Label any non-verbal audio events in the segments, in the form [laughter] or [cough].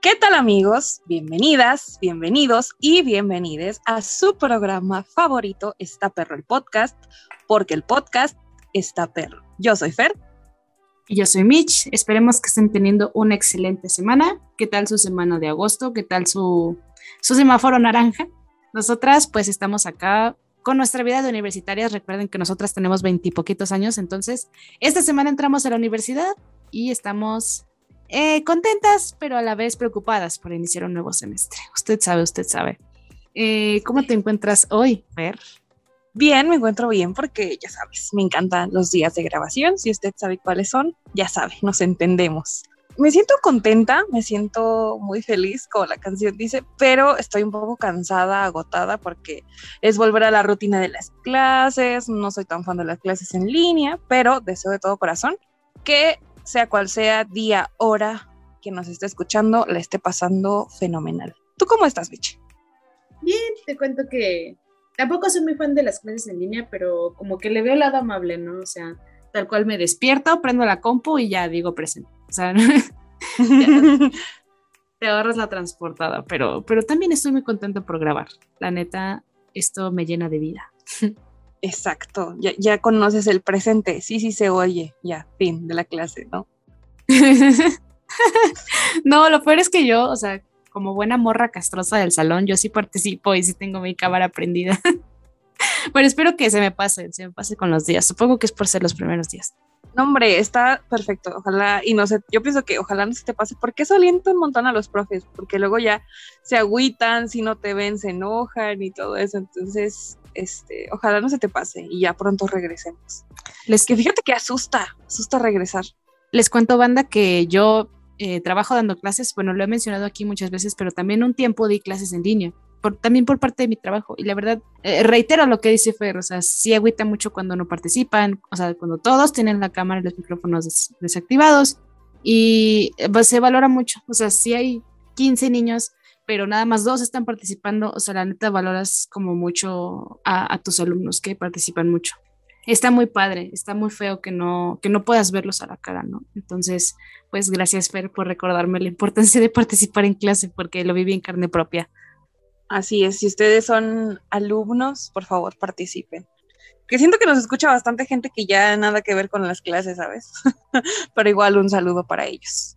¿Qué tal amigos? Bienvenidas, bienvenidos y bienvenides a su programa favorito, Está Perro el Podcast, porque el podcast está perro. Yo soy Fer. Y yo soy Mitch. Esperemos que estén teniendo una excelente semana. ¿Qué tal su semana de agosto? ¿Qué tal su, su semáforo naranja? Nosotras pues estamos acá con nuestra vida de universitarias. Recuerden que nosotras tenemos veintipoquitos años, entonces esta semana entramos a la universidad y estamos eh, contentas, pero a la vez preocupadas por iniciar un nuevo semestre. Usted sabe, usted sabe. Eh, ¿Cómo te encuentras hoy, Fer? Bien, me encuentro bien porque ya sabes, me encantan los días de grabación. Si usted sabe cuáles son, ya sabe, nos entendemos. Me siento contenta, me siento muy feliz, como la canción dice, pero estoy un poco cansada, agotada, porque es volver a la rutina de las clases. No soy tan fan de las clases en línea, pero deseo de todo corazón que sea cual sea día, hora que nos esté escuchando, la esté pasando fenomenal. ¿Tú cómo estás, Vichy? Bien, te cuento que tampoco soy muy fan de las clases en línea, pero como que le veo el lado amable, ¿no? O sea, tal cual me despierto, prendo la compu y ya digo presente. O sea, [laughs] te ahorras la transportada, pero, pero también estoy muy contento por grabar. La neta, esto me llena de vida. [laughs] Exacto, ya, ya, conoces el presente, sí, sí se oye, ya, fin de la clase, ¿no? [laughs] no, lo peor es que yo, o sea, como buena morra castrosa del salón, yo sí participo y sí tengo mi cámara prendida. [laughs] Pero espero que se me pase, se me pase con los días. Supongo que es por ser los primeros días. No, hombre, está perfecto. Ojalá, y no sé, yo pienso que ojalá no se te pase, porque eso alienta un montón a los profes, porque luego ya se agüitan, si no te ven, se enojan y todo eso. Entonces, este, ojalá no se te pase y ya pronto regresemos. Les, que fíjate que asusta, asusta regresar. Les cuento, banda, que yo eh, trabajo dando clases, bueno, lo he mencionado aquí muchas veces, pero también un tiempo di clases en línea. Por, también por parte de mi trabajo. Y la verdad, eh, reitero lo que dice Fer, o sea, sí agüita mucho cuando no participan, o sea, cuando todos tienen la cámara y los micrófonos desactivados. Y eh, pues, se valora mucho, o sea, si hay 15 niños, pero nada más dos están participando, o sea, la neta valoras como mucho a, tus alumnos que participan mucho está muy padre, está muy feo que no, que no puedas verlos a la cara, ¿no? Entonces, pues gracias, Fer, por recordarme la importancia de participar en clase, porque lo viví en carne propia. Así es, si ustedes son alumnos, por favor, participen. Que siento que nos escucha bastante gente que ya nada que ver con las clases, ¿sabes? [laughs] Pero igual un saludo para ellos.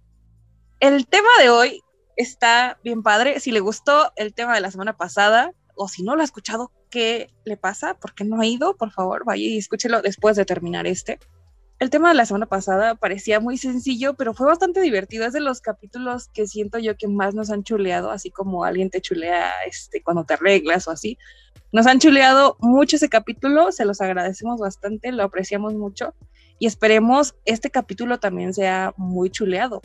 El tema de hoy está bien padre. Si le gustó el tema de la semana pasada, o si no lo ha escuchado, ¿qué le pasa? ¿Por qué no ha ido? Por favor, vaya y escúchelo después de terminar este. El tema de la semana pasada parecía muy sencillo, pero fue bastante divertido. Es de los capítulos que siento yo que más nos han chuleado, así como alguien te chulea este, cuando te arreglas o así. Nos han chuleado mucho ese capítulo, se los agradecemos bastante, lo apreciamos mucho y esperemos este capítulo también sea muy chuleado.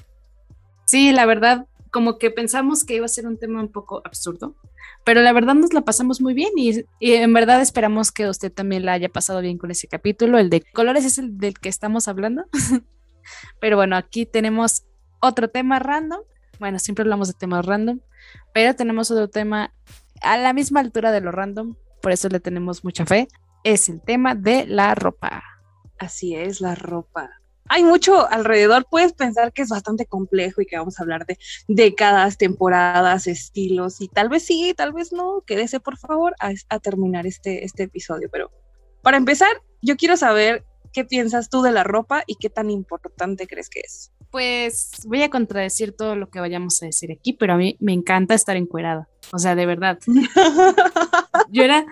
Sí, la verdad, como que pensamos que iba a ser un tema un poco absurdo, pero la verdad nos la pasamos muy bien y, en verdad esperamos que usted también la haya pasado bien con ese capítulo. El de colores es el del que estamos hablando. [laughs] pero bueno, aquí tenemos otro tema random. Bueno, siempre hablamos de temas random, pero tenemos otro tema a la misma altura de lo random, por eso le tenemos mucha fe. Es el tema de la ropa. Así es, la ropa hay mucho alrededor, puedes pensar que es bastante complejo y que vamos a hablar de décadas, temporadas, estilos y tal vez sí, tal vez no, quédese por favor a, terminar este, este episodio. Pero para empezar, yo quiero saber qué piensas tú de la ropa y qué tan importante crees que es. Pues voy a contradecir todo lo que vayamos a decir aquí, pero a mí me encanta estar encuerada. O sea, de verdad. [laughs] yo era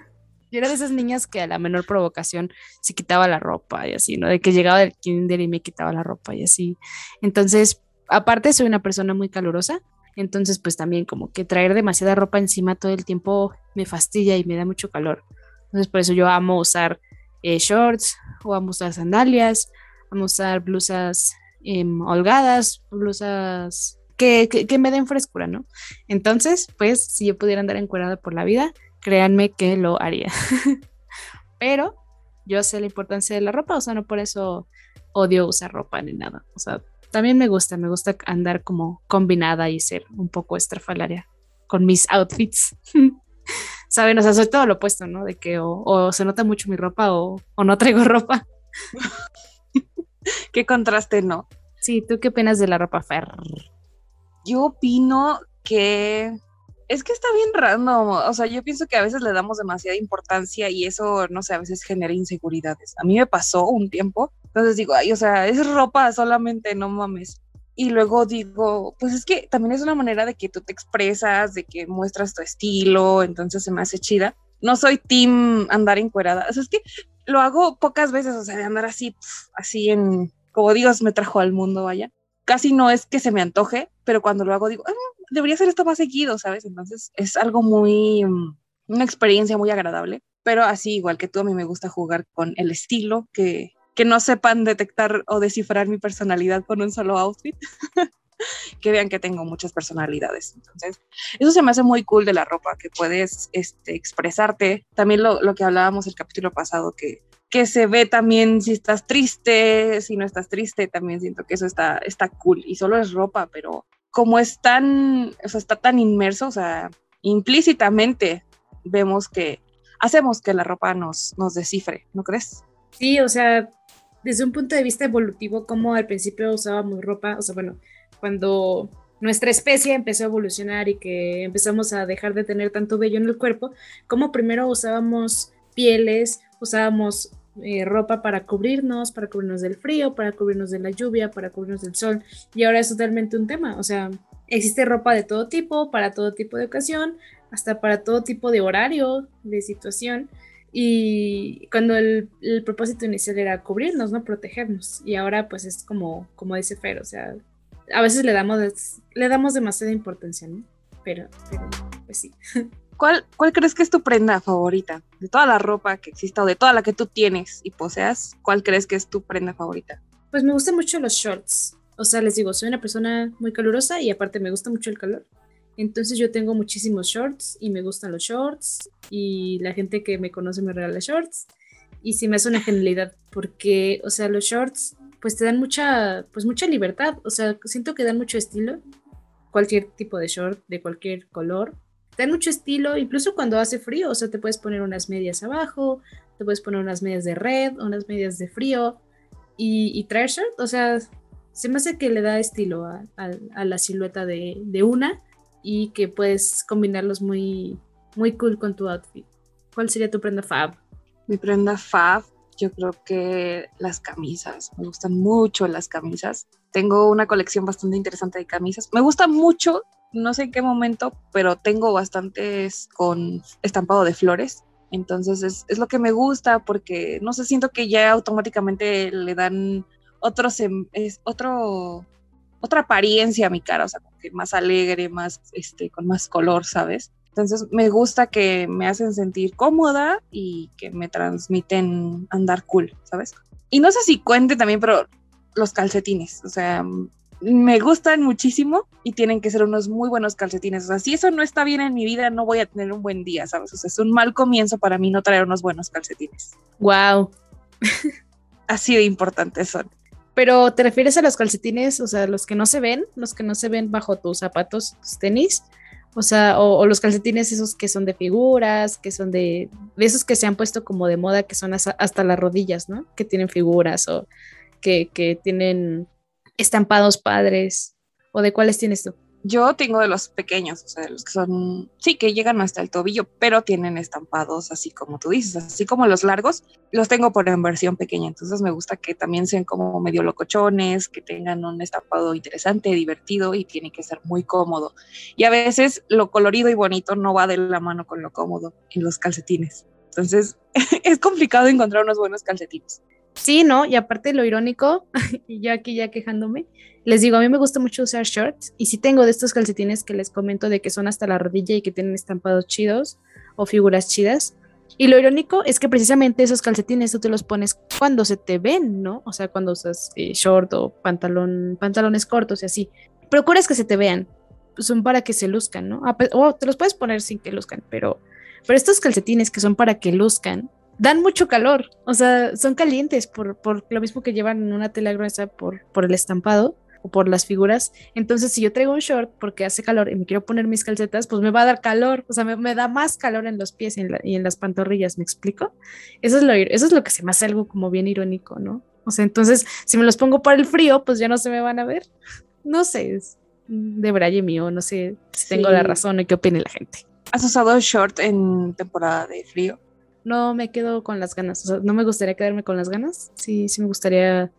yo era de esas niñas que a la menor provocación se quitaba la ropa y así, ¿no? De que llegaba del kinder y me quitaba la ropa y así. Entonces, aparte soy una persona muy calurosa, entonces pues también como que traer demasiada ropa encima todo el tiempo me fastidia y me da mucho calor. Entonces por eso yo amo usar eh, shorts o amo usar sandalias, amo usar blusas em, holgadas, blusas que, que, me den frescura, ¿no? Entonces, pues si yo pudiera andar encuerada por la vida, créanme que lo haría. [laughs] Pero yo sé la importancia de la ropa, o sea, no por eso odio usar ropa ni nada. O sea, también me gusta, me gusta andar como combinada y ser un poco estrafalaria con mis outfits. [laughs] Saben, o sea, soy todo lo opuesto, ¿no? De que o, se nota mucho mi ropa o, o no traigo ropa. [laughs] Qué contraste, ¿no? Sí, ¿tú qué opinas de la ropa Fer? Yo opino que es que está bien random, o sea, yo pienso que a veces le damos demasiada importancia y eso, no sé, a veces genera inseguridades. A mí me pasó un tiempo, entonces digo, ay, o sea, es ropa solamente, no mames. Y luego digo, pues es que también es una manera de que tú te expresas, de que muestras tu estilo, entonces se me hace chida. No soy team andar encuerada, o sea, es que lo hago pocas veces, o sea, de andar así, así en, como Dios me trajo al mundo, vaya. Casi no es que se me antoje, pero cuando lo hago digo, ah, debería ser esto más seguido, ¿sabes? Entonces es algo muy, mm, una experiencia muy agradable, pero así igual que tú, a mí me gusta jugar con el estilo, que, que no sepan detectar o descifrar mi personalidad con un solo outfit. [laughs] que vean que tengo muchas personalidades. Entonces, eso se me hace muy cool de la ropa, que puedes este, expresarte. También lo, lo que hablábamos el capítulo pasado, que que se ve también si estás triste, si no estás triste, también siento que eso está, está cool y solo es ropa, pero como es tan, o sea, está tan inmerso, o sea, implícitamente vemos que hacemos que la ropa nos, nos descifre, ¿no crees? Sí, o sea, desde un punto de vista evolutivo, como al principio usábamos ropa, o sea, bueno, cuando nuestra especie empezó a evolucionar y que empezamos a dejar de tener tanto vello en el cuerpo, como primero usábamos pieles, usábamos eh, ropa para cubrirnos, para cubrirnos del frío, para cubrirnos de la lluvia, para cubrirnos del sol. Y ahora es totalmente un tema. O sea, existe ropa de todo tipo, para todo tipo de ocasión, hasta para todo tipo de horario, de situación. Y cuando el, propósito inicial era cubrirnos, ¿no? Protegernos. Y ahora pues es como, como dice Fer, o sea, a veces le damos, le damos demasiada importancia, ¿no? Pero, pero pues sí. [laughs] ¿Cuál, crees que es tu prenda favorita? De toda la ropa que exista o de toda la que tú tienes y poseas, ¿cuál crees que es tu prenda favorita? Pues me gustan mucho los shorts. O sea, les digo, soy una persona muy calurosa y aparte me gusta mucho el calor. Entonces yo tengo muchísimos shorts y me gustan los shorts y la gente que me conoce me regala shorts y sí me hace una genialidad porque, o sea, los shorts pues te dan mucha, pues mucha libertad. O sea, siento que dan mucho estilo. Cualquier tipo de short, de cualquier color da mucho estilo, incluso cuando hace frío, o sea, te puedes poner unas medias abajo, te puedes poner unas medias de red, unas medias de frío y, y traer shirt, o sea, se me hace que le da estilo a, la silueta de, una y que puedes combinarlos muy, muy cool con tu outfit. ¿Cuál sería tu prenda fab? Mi prenda fab, yo creo que las camisas, me gustan mucho las camisas. Tengo una colección bastante interesante de camisas. Me gusta mucho no sé en qué momento, pero tengo bastantes con estampado de flores. Entonces es, lo que me gusta porque no sé, siento que ya automáticamente le dan otro, es otro, otra apariencia a mi cara, o sea, más alegre, más, este, con más color, ¿sabes? Entonces me gusta que me hacen sentir cómoda y que me transmiten andar cool, ¿sabes? Y no sé si cuente también, pero los calcetines, o sea, me gustan muchísimo y tienen que ser unos muy buenos calcetines. O sea, si eso no está bien en mi vida, no voy a tener un buen día, ¿sabes? O sea, es un mal comienzo para mí no traer unos buenos calcetines. Wow. Así de importantes son. Pero te refieres a los calcetines, o sea, los que no se ven, los que no se ven bajo tus zapatos, tus tenis, o sea, o, los calcetines esos que son de figuras, que son de, de esos que se han puesto como de moda, que son hasta, hasta las rodillas, ¿no? Que tienen figuras o que, que tienen estampados padres? ¿O de cuáles tienes tú? Yo tengo de los pequeños, o sea, de los que son, sí, que llegan hasta el tobillo, pero tienen estampados así como tú dices, así como los largos, los tengo por en versión pequeña, entonces me gusta que también sean como medio locochones, que tengan un estampado interesante, divertido y tiene que ser muy cómodo. Y a veces lo colorido y bonito no va de la mano con lo cómodo en los calcetines. Entonces [laughs] es complicado encontrar unos buenos calcetines. Sí, ¿no? Y aparte lo irónico, [laughs] y yo aquí ya quejándome, les digo, a mí me gusta mucho usar shorts y sí tengo de estos calcetines que les comento de que son hasta la rodilla y que tienen estampados chidos o figuras chidas. Y lo irónico es que precisamente esos calcetines tú te los pones cuando se te ven, ¿no? O sea, cuando usas eh, short o pantalón, pantalones cortos y así. Procuras que se te vean, son para que se luzcan, ¿no? O te los puedes poner sin que luzcan, pero, pero estos calcetines que son para que luzcan, dan mucho calor, o sea, son calientes por, por lo mismo que llevan una tela gruesa por, por el estampado o por las figuras. Entonces, si yo traigo un short porque hace calor y me quiero poner mis calcetas, pues me va a dar calor, o sea, me, da más calor en los pies y en, y en, las pantorrillas, ¿me explico? Eso es, lo, eso es lo que se me hace algo como bien irónico, ¿no? O sea, entonces, si me los pongo para el frío, pues ya no se me van a ver. No sé, de braille mío, no sé si tengo la razón o qué opine la gente. ¿Has usado short en temporada de frío? No me quedo con las ganas, o sea, no me gustaría quedarme con las ganas, sí, sí me gustaría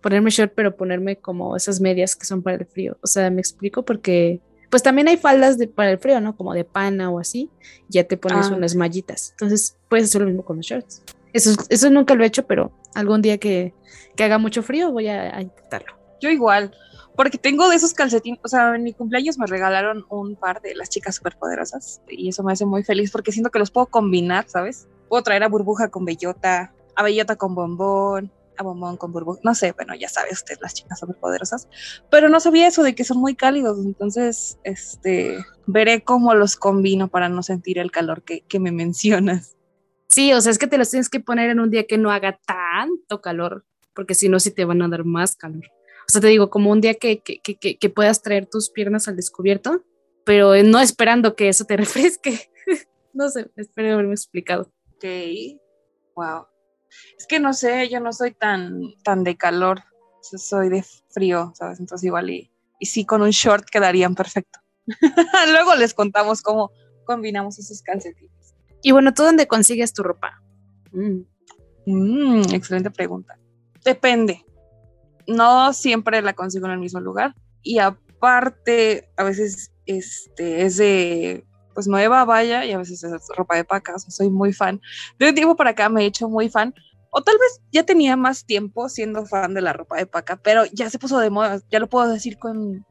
ponerme short, pero ponerme como esas medias que son para el frío, o sea, me explico porque pues también hay faldas de, para el frío, ¿no? Como de pana o así, ya te pones ah. unas mallitas, entonces puedes hacer lo mismo con los shorts. Eso, eso nunca lo he hecho, pero algún día que, que haga mucho frío voy a intentarlo. Yo igual, porque tengo de esos calcetines, o sea, en mi cumpleaños me regalaron un par de las chicas superpoderosas y eso me hace muy feliz porque siento que los puedo combinar, ¿sabes? Puedo traer a burbuja con bellota, a bellota con bombón, a bombón con burbuja, no sé, bueno, ya sabe usted las chicas superpoderosas, pero no sabía eso de que son muy cálidos, entonces, este, veré cómo los combino para no sentir el calor que, que me mencionas. Sí, o sea, es que te los tienes que poner en un día que no haga tanto calor, porque si no, sí te van a dar más calor. O sea, te digo, como un día que, que, que, que puedas traer tus piernas al descubierto, pero no esperando que eso te [laughs] refresque. no sé, espero haberme explicado. Ok, wow. Es que no sé, yo no soy tan, tan de calor, soy de frío, ¿sabes? Entonces igual y, y sí, con un short quedarían perfecto. [laughs] Luego les contamos cómo combinamos esos calcetines. Y bueno, ¿tú dónde consigues tu ropa? Mm. Mm, excelente pregunta. Depende no siempre la consigo en el mismo lugar. Y aparte, a veces este, es de pues nueva vaya y a veces es ropa de paca, soy muy fan. De un tiempo para acá me he hecho muy fan, o tal vez ya tenía más tiempo siendo fan de la ropa de paca, pero ya se puso de moda, ya lo puedo decir con,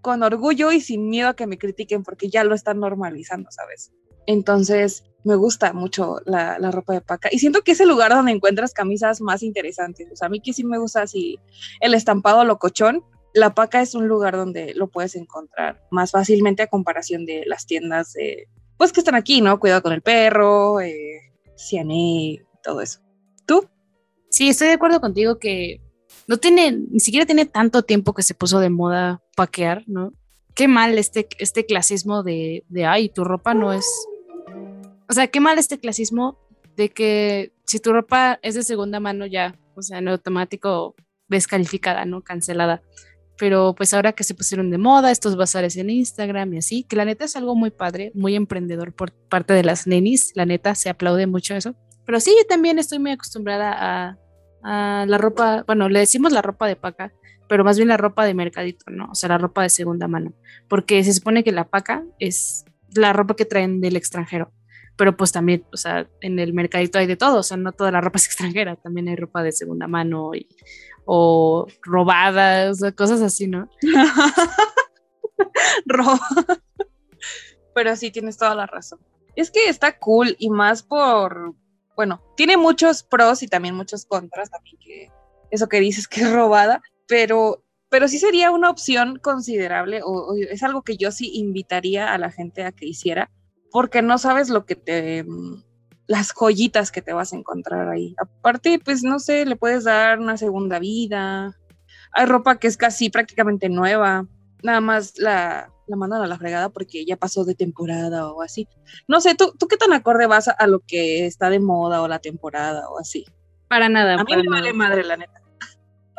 con orgullo y sin miedo a que me critiquen porque ya lo están normalizando, ¿sabes? Entonces, me gusta mucho la, ropa de paca y siento que es el lugar donde encuentras camisas más interesantes. O sea, a mí que sí me gusta así el estampado locochón. La paca es un lugar donde lo puedes encontrar más fácilmente a comparación de las tiendas de, pues que están aquí, ¿no? Cuidado con el perro, eh, todo eso. ¿Tú? Sí, estoy de acuerdo contigo que no tiene, ni siquiera tiene tanto tiempo que se puso de moda paquear, ¿no? Qué mal este, este clasismo de, de, ay, tu ropa no es o sea, qué mal este clasismo de que si tu ropa es de segunda mano ya, o sea, en automático descalificada, ¿no? Cancelada. Pero pues ahora que se pusieron de moda estos bazares en Instagram y así, que la neta es algo muy padre, muy emprendedor por parte de las nenis, la neta se aplaude mucho eso. Pero sí, yo también estoy muy acostumbrada a, a la ropa, bueno, le decimos la ropa de paca, pero más bien la ropa de mercadito, ¿no? O sea, la ropa de segunda mano, porque se supone que la paca es la ropa que traen del extranjero pero pues también, o sea, en el mercadito hay de todo, o sea, no toda la ropa es extranjera, también hay ropa de segunda mano y, o robadas, cosas así, ¿no? [laughs] Roba. Pero sí, tienes toda la razón. Es que está cool y más por, bueno, tiene muchos pros y también muchos contras, también que eso que dices que es robada, pero pero sí sería una opción considerable o, es algo que yo sí invitaría a la gente a que hiciera, porque no sabes lo que te las joyitas que te vas a encontrar ahí. Aparte, pues no sé, le puedes dar una segunda vida. Hay ropa que es casi prácticamente nueva. Nada más la, la mandan a la fregada porque ya pasó de temporada o así. No sé, ¿tú, tú qué tan acorde vas a, lo que está de moda o la temporada o así? Para nada. A mí me vale madre, la neta.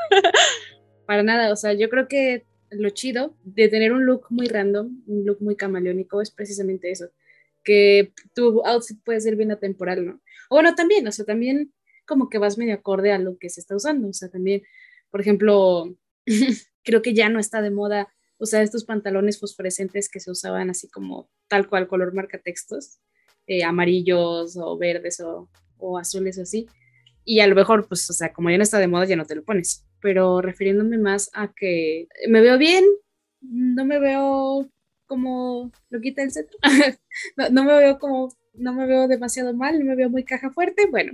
[laughs] para nada, o sea, yo creo que lo chido de tener un look muy random, un look muy camaleónico, es precisamente eso que tu outfit puede ser bien atemporal, ¿no? O bueno, también, o sea, también como que vas medio acorde a lo que se está usando, o sea, también, por ejemplo, [laughs] creo que ya no está de moda usar estos pantalones fosforescentes que se usaban así como tal cual color marca textos, eh, amarillos o verdes o, o azules o así, y a lo mejor, pues, o sea, como ya no está de moda, ya no te lo pones, pero refiriéndome más a que me veo bien, no me veo como lo quita el centro. [laughs] no, me veo como, no me veo demasiado mal, no me veo muy caja fuerte. Bueno,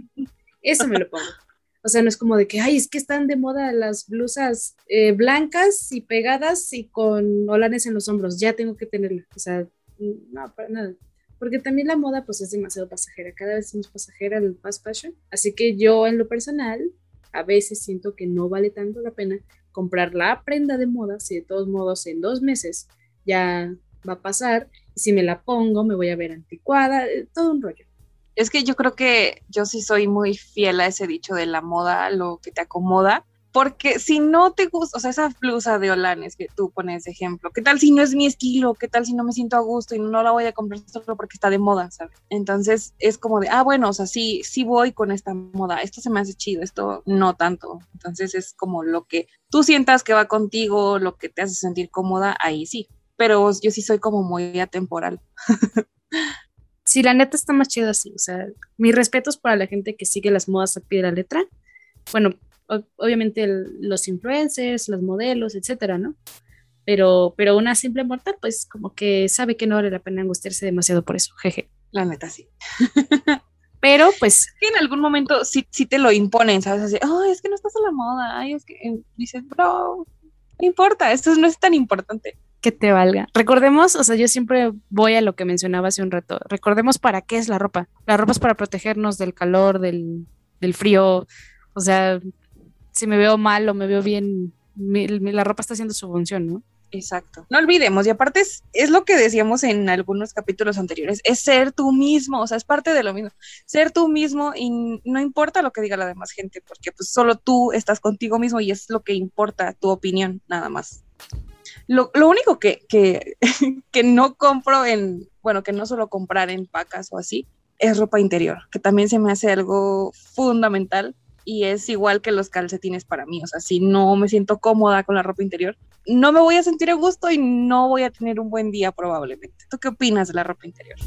eso me lo pongo. O sea, no es como de que, ay, es que están de moda las blusas eh, blancas y pegadas y con holanes en los hombros, ya tengo que tenerla. O sea, no, para nada. Porque también la moda pues es demasiado pasajera, cada vez es más pasajera el fast fashion. Así que yo en lo personal, a veces siento que no vale tanto la pena comprar la prenda de moda si de todos modos en dos meses ya va a pasar, si me la pongo me voy a ver anticuada, eh, todo un rollo. Es que yo creo que yo sí soy muy fiel a ese dicho de la moda, lo que te acomoda, Porque si no te gusta, o sea, esa blusa de Olanes que tú pones de ejemplo, ¿qué tal si no es mi estilo? ¿Qué tal si no me siento a gusto y no la voy a comprar solo porque está de moda, ¿sabes? Entonces es como de, ah, bueno, o sea, sí, sí voy con esta moda, esto se me hace chido, esto no tanto. Entonces es como lo que tú sientas que va contigo, lo que te hace sentir cómoda, ahí sí. Pero yo sí soy como muy atemporal. [laughs] sí, la neta está más chido así. O sea, mis respetos para la gente que sigue las modas a pie de la letra. Bueno, obviamente los influencers, los modelos, etcétera, ¿no? Pero, pero una simple mortal, pues como que sabe que no vale la pena angustiarse demasiado por eso, jeje. La neta, sí. [laughs] pero pues... que en algún momento sí, sí te lo imponen, ¿sabes? Así, oh, es que no estás a la moda, ay, es que dices, bro, no importa, esto no es tan importante. Que te valga. Recordemos, o sea, yo siempre voy a lo que mencionaba hace un rato. Recordemos para qué es la ropa. La ropa es para protegernos del calor, del, del frío. O sea, si me veo mal o me veo bien, la ropa está haciendo su función, ¿no? Exacto. No olvidemos, y aparte es, es, lo que decíamos en algunos capítulos anteriores, es ser tú mismo, o sea, es parte de lo mismo, ser tú mismo y no importa lo que diga la demás gente, porque pues solo tú estás contigo mismo y es lo que importa, tu opinión, nada más. Lo, único que, que, [laughs] que no compro en, bueno, que no suelo comprar en pacas o así, es ropa interior, que también se me hace algo fundamental y es igual que los calcetines para mí. O sea, si no me siento cómoda con la ropa interior, no me voy a sentir a gusto y no voy a tener un buen día probablemente. ¿Tú qué opinas de la ropa interior?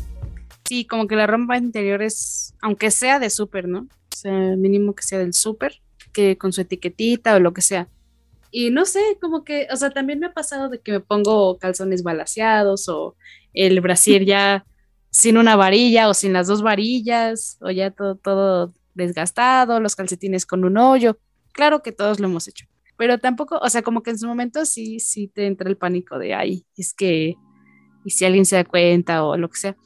Sí, como que la ropa interior es, aunque sea de súper, ¿no? O sea, mínimo que sea del súper, que con su etiquetita o lo que sea. Y no sé, como que, o sea, también me ha pasado de que me pongo calzones balaseados o el brasier [laughs] ya sin una varilla o sin las dos varillas o ya todo, todo desgastado, los calcetines con un hoyo. Claro que todos lo hemos hecho, pero tampoco, o sea, como que en su momento sí, sí te entra el pánico de, ay, es que, y si alguien se da cuenta o lo que sea.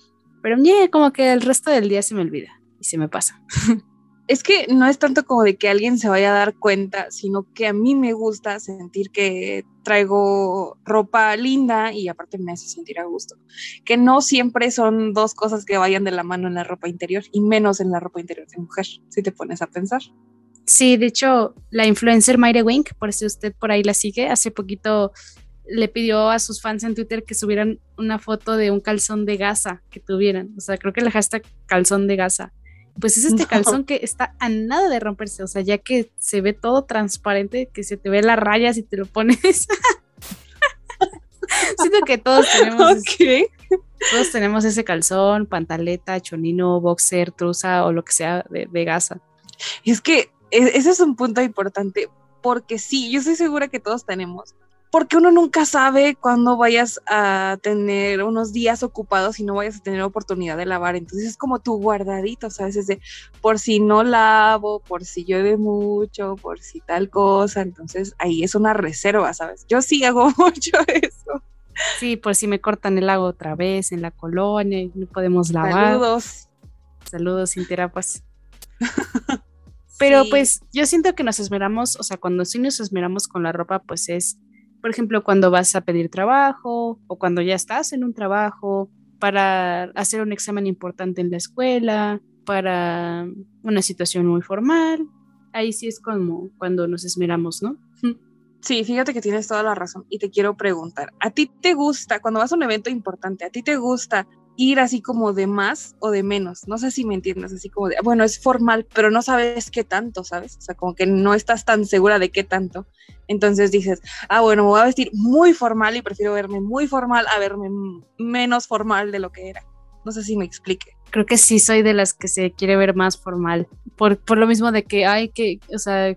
Pero ñe, como que el resto del día se me olvida y se me pasa. [laughs] es que no es tanto como de que alguien se vaya a dar cuenta, sino que a mí me gusta sentir que traigo ropa linda y aparte me hace sentir a gusto. Que no siempre son dos cosas que vayan de la mano en la ropa interior y menos en la ropa interior de mujer, si te pones a pensar. Sí, de hecho, la influencer Mayre Wink, por si usted por ahí la sigue, hace poquito le pidió a sus fans en Twitter que subieran una foto de un calzón de gasa que tuvieran. O sea, creo que le hashtag calzón de gasa pues es este calzón que está a nada de romperse, o sea, ya que se ve todo transparente, que se te ve la raya si te lo pones. [laughs] Siento que todos tenemos, todos tenemos ese calzón, pantaleta, chonino, boxer, truza o lo que sea de, de gasa. Es que e, ese es un punto importante, porque sí, yo estoy segura que todos tenemos, porque uno nunca sabe cuándo vayas a tener unos días ocupados y no vayas a tener oportunidad de lavar. Entonces es como tu guardadito, ¿sabes? Es de por si no lavo, por si llueve mucho, por si tal cosa. Entonces ahí es una reserva, ¿sabes? Yo sí hago [laughs] mucho eso. Sí, por si me cortan el agua otra vez en la colonia y no podemos lavar. Saludos. Saludos, sin terapas. Pero pues yo siento que nos esmeramos, o sea, cuando sí nos esmeramos con la ropa, pues es por ejemplo, cuando vas a pedir trabajo o cuando ya estás en un trabajo, para hacer un examen importante en la escuela, para una situación muy formal. Ahí sí es como cuando nos esmeramos, ¿no? [laughs] Sí, fíjate que tienes toda la razón y te quiero preguntar, ¿a ti te gusta, cuando vas a un evento importante, a ti te gusta ir así como de más o de menos. No sé si me entiendes, así como de, bueno, es formal, pero no sabes qué tanto, ¿sabes? O sea, como que no estás tan segura de qué tanto. Entonces dices, ah, bueno, me voy a vestir muy formal y prefiero verme muy formal a verme menos formal de lo que era. No sé si me explique. Creo que sí soy de las que se quiere ver más formal, por, por lo mismo de que hay que, o sea,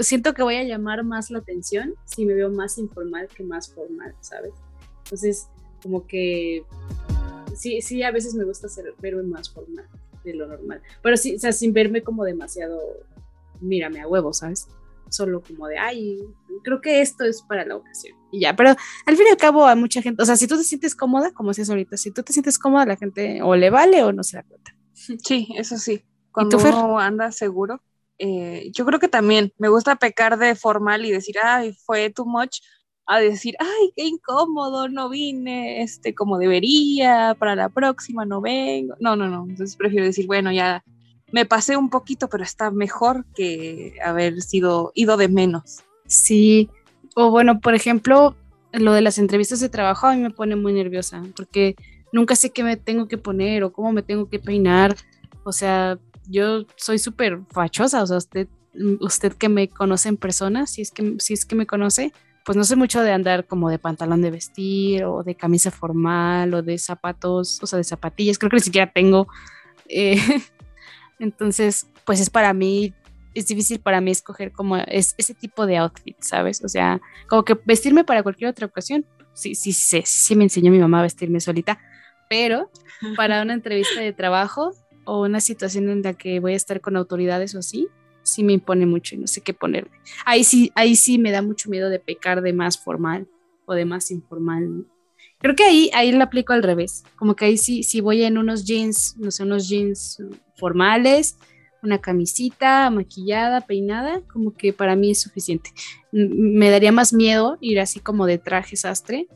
siento que voy a llamar más la atención si me veo más informal que más formal, ¿sabes? Entonces, como que sí, sí, a veces me gusta hacer, verme más formal de lo normal. Pero sí, o sea, sin verme como demasiado, mírame a huevo, ¿sabes? Solo como de, ay, creo que esto es para la ocasión. Y ya, pero al fin y al cabo a mucha gente, o sea, si tú te sientes cómoda, como decías ahorita, si tú te sientes cómoda, la gente o le vale o no se da cuenta. Sí, eso sí. Cuando uno anda seguro, eh, yo creo que también me gusta pecar de formal y decir, ay, fue too much, a decir, ay, qué incómodo, no vine, este, como debería, para la próxima no vengo. No, no, no. Entonces prefiero decir, bueno, ya me pasé un poquito, pero está mejor que haber sido ido de menos. Sí, o bueno, por ejemplo, lo de las entrevistas de trabajo a mí me pone muy nerviosa, porque nunca sé qué me tengo que poner o cómo me tengo que peinar. O sea, yo soy súper fachosa, o sea, usted, usted que me conoce en persona, si es que, si es que me conoce, pues no sé mucho de andar como de pantalón de vestir o de camisa formal o de zapatos, o sea, de zapatillas, creo que ni siquiera tengo. Eh, [laughs] entonces, pues es para mí, es difícil para mí escoger como es, ese tipo de outfit, ¿sabes? O sea, como que vestirme para cualquier otra ocasión. Sí, sí, sí, sí me enseñó mi mamá a vestirme solita, pero para [laughs] una entrevista de trabajo o una situación en la que voy a estar con autoridades o así, sí me impone mucho y no sé qué ponerme. Ahí sí, ahí sí me da mucho miedo de pecar de más formal o de más informal. Creo que ahí, ahí lo aplico al revés. Como que ahí sí, si voy en unos jeans, no sé, unos jeans formales, una camisita maquillada, peinada, como que para mí es suficiente. Me daría más miedo ir así como de traje sastre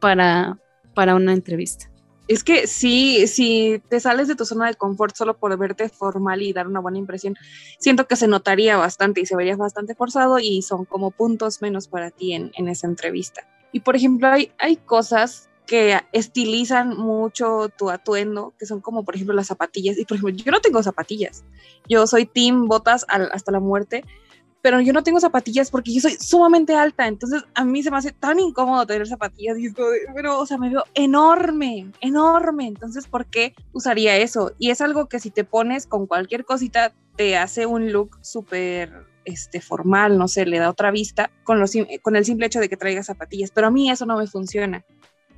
para, para una entrevista. Es que sí, si te sales de tu zona de confort solo por verte formal y dar una buena impresión, siento que se notaría bastante y se vería bastante forzado y son como puntos menos para ti en, en esa entrevista. Y por ejemplo, hay, hay cosas que estilizan mucho tu atuendo, que son como por ejemplo las zapatillas. Y por ejemplo, yo no tengo zapatillas. Yo soy team botas hasta la muerte, pero yo no tengo zapatillas porque yo soy sumamente alta, entonces a mí se me hace tan incómodo tener zapatillas y pero, o sea, me veo enorme, enorme, entonces, ¿por qué usaría eso? Y es algo que si te pones con cualquier cosita, te hace un look súper este, formal, no sé, le da otra vista con, los, con el simple hecho de que traigas zapatillas, pero a mí eso no me funciona.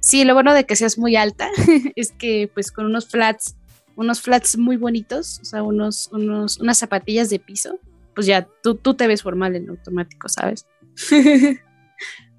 Sí, lo bueno de que seas muy alta [laughs] es que pues con unos flats, unos flats muy bonitos, o sea, unos, unos, unas zapatillas de piso, pues ya tú, tú te ves formal en automático, ¿sabes? [laughs]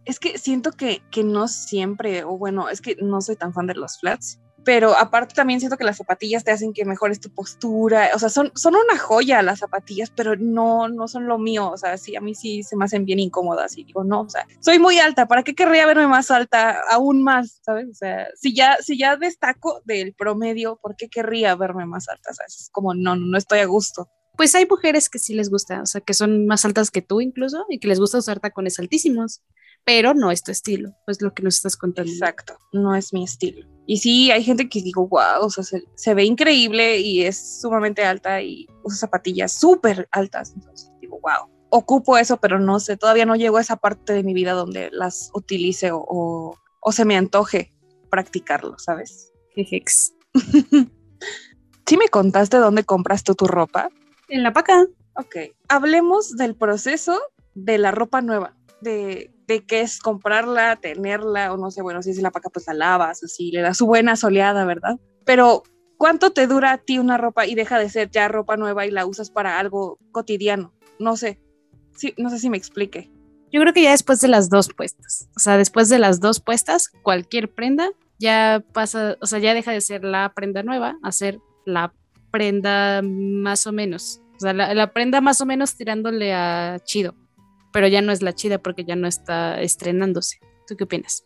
es que siento que, que no siempre, o bueno, es que no soy tan fan de los flats, pero aparte también siento que las zapatillas te hacen que mejores tu postura, o sea, son, son una joya las zapatillas, pero no, no son lo mío, o sea, sí, a mí sí se me hacen bien incómodas y digo, no, o sea, soy muy alta, ¿para qué querría verme más alta aún más, sabes? O sea, si ya, si ya destaco del promedio, ¿por qué querría verme más alta? O sea, es como, no, no estoy a gusto pues hay mujeres que sí les gusta, o sea, que son más altas que tú incluso y que les gusta usar tacones altísimos, pero no es tu estilo, pues lo que nos estás contando. Exacto, no es mi estilo. Y sí, hay gente que digo, wow, o sea, se, ve increíble y es sumamente alta y usa zapatillas súper altas, entonces digo, wow. Ocupo eso, pero no sé, todavía no llego a esa parte de mi vida donde las utilice o, o, se me antoje practicarlo, ¿sabes? Jejex. [laughs] ¿Sí me contaste dónde compras tú tu ropa? En la paca. Ok. Hablemos del proceso de la ropa nueva, de, de qué es comprarla, tenerla, o no sé, bueno, si es la paca, pues la lavas, así, le das su buena soleada, ¿verdad? Pero, ¿cuánto te dura a ti una ropa y deja de ser ya ropa nueva y la usas para algo cotidiano? No sé. Sí, no sé si me explique. Yo creo que ya después de las dos puestas, o sea, después de las dos puestas, cualquier prenda ya pasa, o sea, ya deja de ser la prenda nueva a ser la prenda más o menos. O sea, la, prenda más o menos tirándole a chido, pero ya no es la chida porque ya no está estrenándose. ¿Tú qué opinas?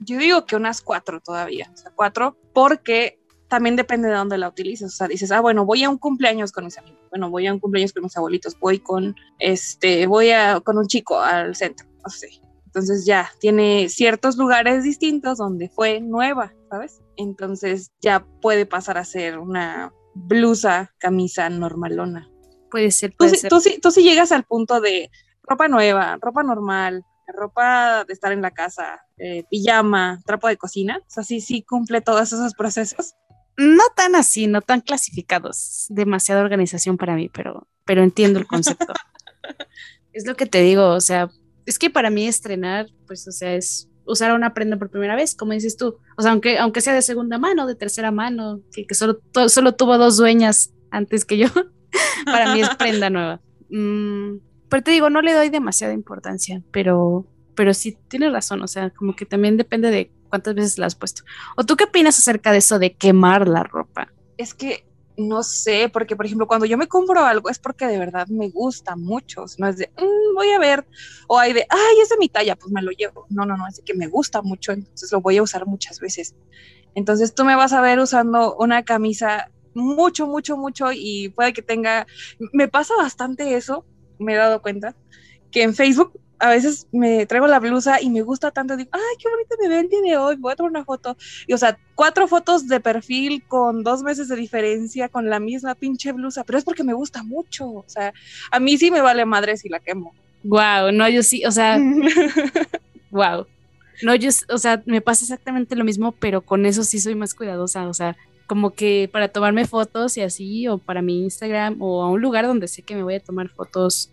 Yo digo que unas cuatro todavía, o sea, cuatro, porque también depende de dónde la utilices. O sea, dices, ah, bueno, voy a un cumpleaños con mis amigos, bueno, voy a un cumpleaños con mis abuelitos, voy con, este, voy a, con un chico al centro, no sé. Entonces ya tiene ciertos lugares distintos donde fue nueva, ¿sabes? Entonces ya puede pasar a ser una blusa, camisa normalona. Puede ser, puede tú, ser. Tú, sí llegas al punto de ropa nueva, ropa normal, ropa de estar en la casa, eh, pijama, trapo de cocina. O sea, sí, sí cumple todos esos procesos. No tan así, no tan clasificados. Demasiada organización para mí, pero, pero entiendo el concepto. [laughs] es lo que te digo, o sea, es que para mí estrenar, pues, o sea, es usar una prenda por primera vez, como dices tú. O sea, aunque, aunque sea de segunda mano, de tercera mano, que, que solo, solo tuvo dos dueñas antes que yo, [laughs] para mí es prenda [laughs] nueva. Mm, pero te digo, no le doy demasiada importancia, pero, pero sí tienes razón, o sea, como que también depende de cuántas veces la has puesto. ¿O tú qué opinas acerca de eso de quemar la ropa? Es que no sé, porque por ejemplo, cuando yo me compro algo es porque de verdad me gusta mucho, no es de, mm, voy a ver, o hay de, ay, es de mi talla, pues me lo llevo. No, no, no, es de que me gusta mucho, entonces lo voy a usar muchas veces. Entonces tú me vas a ver usando una camisa mucho, mucho, mucho y puede que tenga, me pasa bastante eso, me he dado cuenta, que en Facebook a veces me traigo la blusa y me gusta tanto, digo, ay, qué bonita me ve el día de hoy, voy a tomar una foto. Y o sea, cuatro fotos de perfil con dos meses de diferencia con la misma pinche blusa, pero es porque me gusta mucho. O sea, a mí sí me vale madre si la quemo. Wow, no, yo sí, o sea, [laughs] wow. No, yo, o sea, me pasa exactamente lo mismo, pero con eso sí soy más cuidadosa, o sea, como que para tomarme fotos y así, o para mi Instagram, o a un lugar donde sé que me voy a tomar fotos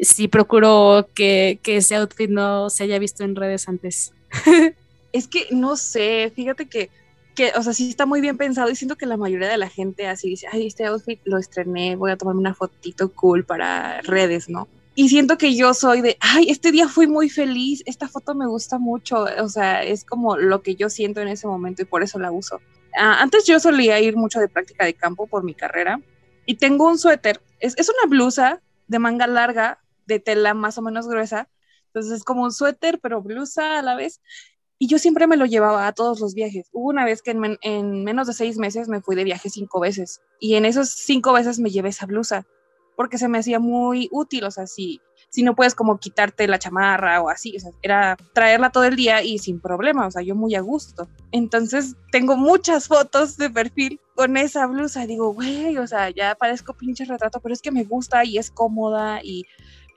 sí procuro que, ese outfit no se haya visto en redes antes. [laughs] es que no sé, fíjate que, que, o sea, sí está muy bien pensado y siento que la mayoría de la gente así dice, ay, este outfit lo estrené, voy a tomarme una fotito cool para redes, ¿no? Y siento que yo soy de, ay, este día fui muy feliz, esta foto me gusta mucho, o sea, es como lo que yo siento en ese momento y por eso la uso. Ah, antes yo solía ir mucho de práctica de campo por mi carrera y tengo un suéter, es, es una blusa de manga larga de tela más o menos gruesa. Entonces es como un suéter, pero blusa a la vez. Y yo siempre me lo llevaba a todos los viajes. Hubo una vez que en, menos de seis meses me fui de viaje cinco veces. Y en esos cinco veces me llevé esa blusa, porque se me hacía muy útil. O sea, si, si no puedes como quitarte la chamarra o así, o sea, era traerla todo el día y sin problema. O sea, yo muy a gusto. Entonces tengo muchas fotos de perfil con esa blusa. Digo, güey, o sea, ya parezco pinche retrato, pero es que me gusta y es cómoda y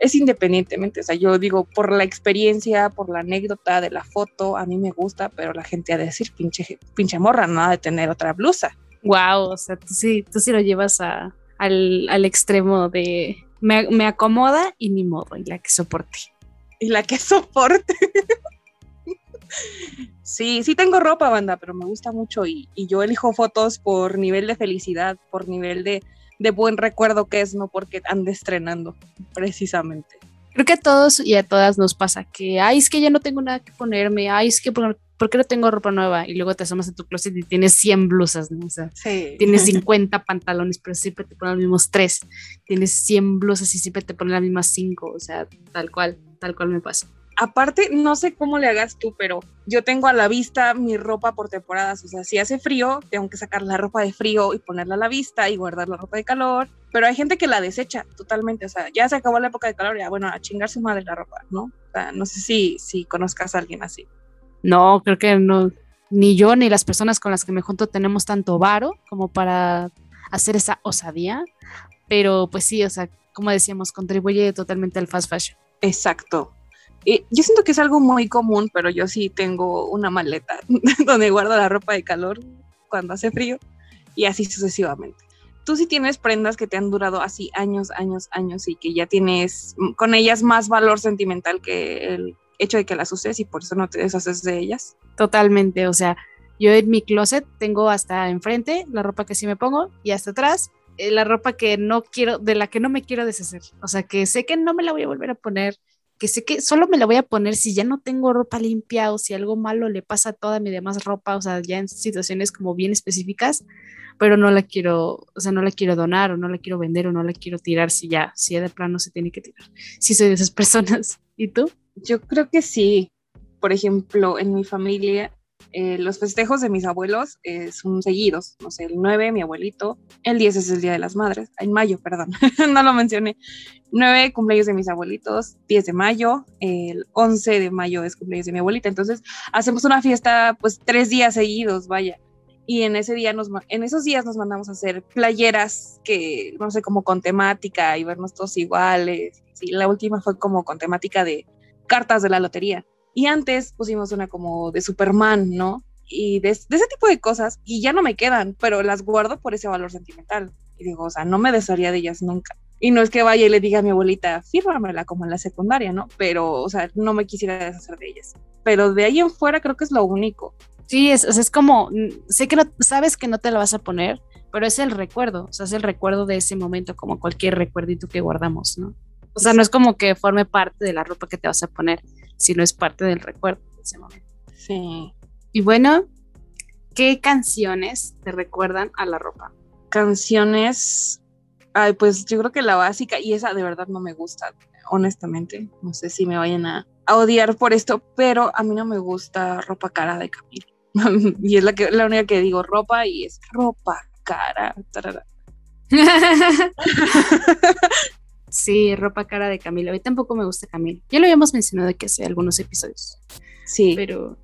es independientemente, o sea, yo digo, por la experiencia, por la anécdota de la foto, a mí me gusta, pero la gente ha de decir, pinche, pinche morra, nada de tener otra blusa. Wow, o sea, tú sí, tú sí lo llevas a, al, al, extremo de me, me, acomoda y ni modo, y la que soporte. Y la que soporte. sí, sí tengo ropa, banda, pero me gusta mucho y, y yo elijo fotos por nivel de felicidad, por nivel de, de buen recuerdo que es, no porque ande estrenando, precisamente. Creo que a todos y a todas nos pasa que, ay, es que ya no tengo nada que ponerme, ay, es que por, qué no tengo ropa nueva? Y luego te asomas en tu closet y tienes 100 blusas, ¿no? O sea, tienes [laughs] 50 pantalones, pero siempre te ponen los mismos 3. Tienes 100 blusas y siempre te ponen las mismas 5, o sea, tal cual, tal cual me pasa aparte, no sé cómo le hagas tú, pero yo tengo a la vista mi ropa por temporadas. O sea, si hace frío, tengo que sacar la ropa de frío y ponerla a la vista y guardar la ropa de calor. Pero hay gente que la desecha totalmente. O sea, ya se acabó la época de calor, ya bueno, a chingar su madre la ropa, ¿no? O sea, no sé si, si conozcas a alguien así. No, creo que no. Ni yo ni las personas con las que me junto tenemos tanto varo como para hacer esa osadía. Pero pues sí, o sea, como decíamos, contribuye totalmente al fast fashion. Exacto, yo siento que es algo muy común, pero yo sí tengo una maleta [laughs] donde guardo la ropa de calor cuando hace frío y así sucesivamente. Tú sí tienes prendas que te han durado así años, años, años y que ya tienes con ellas más valor sentimental que el hecho de que las uses y por eso no te deshaces de ellas. Totalmente, o sea, yo en mi closet tengo hasta enfrente la ropa que sí me pongo y hasta atrás eh, la ropa que no quiero, de la que no me quiero deshacer. O sea, que sé que no me la voy a volver a poner, que sé que solo me la voy a poner si ya no tengo ropa limpia o si algo malo le pasa a toda mi demás ropa, o sea, ya en situaciones como bien específicas, pero no la quiero, o sea, no la quiero donar o no la quiero vender o no la quiero tirar si ya, si ya de plano se tiene que tirar. Sí soy de esas [laughs] personas. ¿Y tú? Yo creo que sí. Por ejemplo, en mi familia eh, los festejos de mis abuelos eh, son seguidos, no sé, el 9 mi abuelito, el 10 es el Día de las Madres, en mayo, perdón, [laughs] no lo mencioné, 9 cumpleaños de mis abuelitos, 10 de mayo, el 11 de mayo es cumpleaños de mi abuelita, entonces hacemos una fiesta pues tres días seguidos, vaya, y en ese día nos, en esos días nos mandamos a hacer playeras que, no sé, como con temática y vernos todos iguales, y la última fue como con temática de cartas de la lotería. Y antes pusimos una como de Superman, ¿no? Y de, ese tipo de cosas, y ya no me quedan, pero las guardo por ese valor sentimental. Y digo, o sea, no me desharía de ellas nunca. Y no es que vaya y le diga a mi abuelita, fírmamela como en la secundaria, ¿no? Pero, o sea, no me quisiera deshacer de ellas. Pero de ahí en fuera creo que es lo único. Sí, es, es como, mm, sé que no, sabes que no te lo vas a poner, pero es el recuerdo, o sea, es el recuerdo de ese momento, como cualquier recuerdito que guardamos, ¿no? O sea, no es como que forme parte de la ropa que te vas a poner, sino es parte del recuerdo de ese momento. Sí. Y bueno, ¿qué canciones te recuerdan a la ropa? Canciones, ay, pues yo creo que la básica, y esa de verdad no me gusta, honestamente. No sé si me vayan a, odiar por esto, pero a mí no me gusta ropa cara de Camilo. [laughs] y es la, que, la única que digo ropa y es ropa cara. tarara. [laughs] sí, ropa cara de Camila. A mí tampoco me gusta Camila. Ya lo habíamos mencionado que hace algunos episodios. Sí. Pero,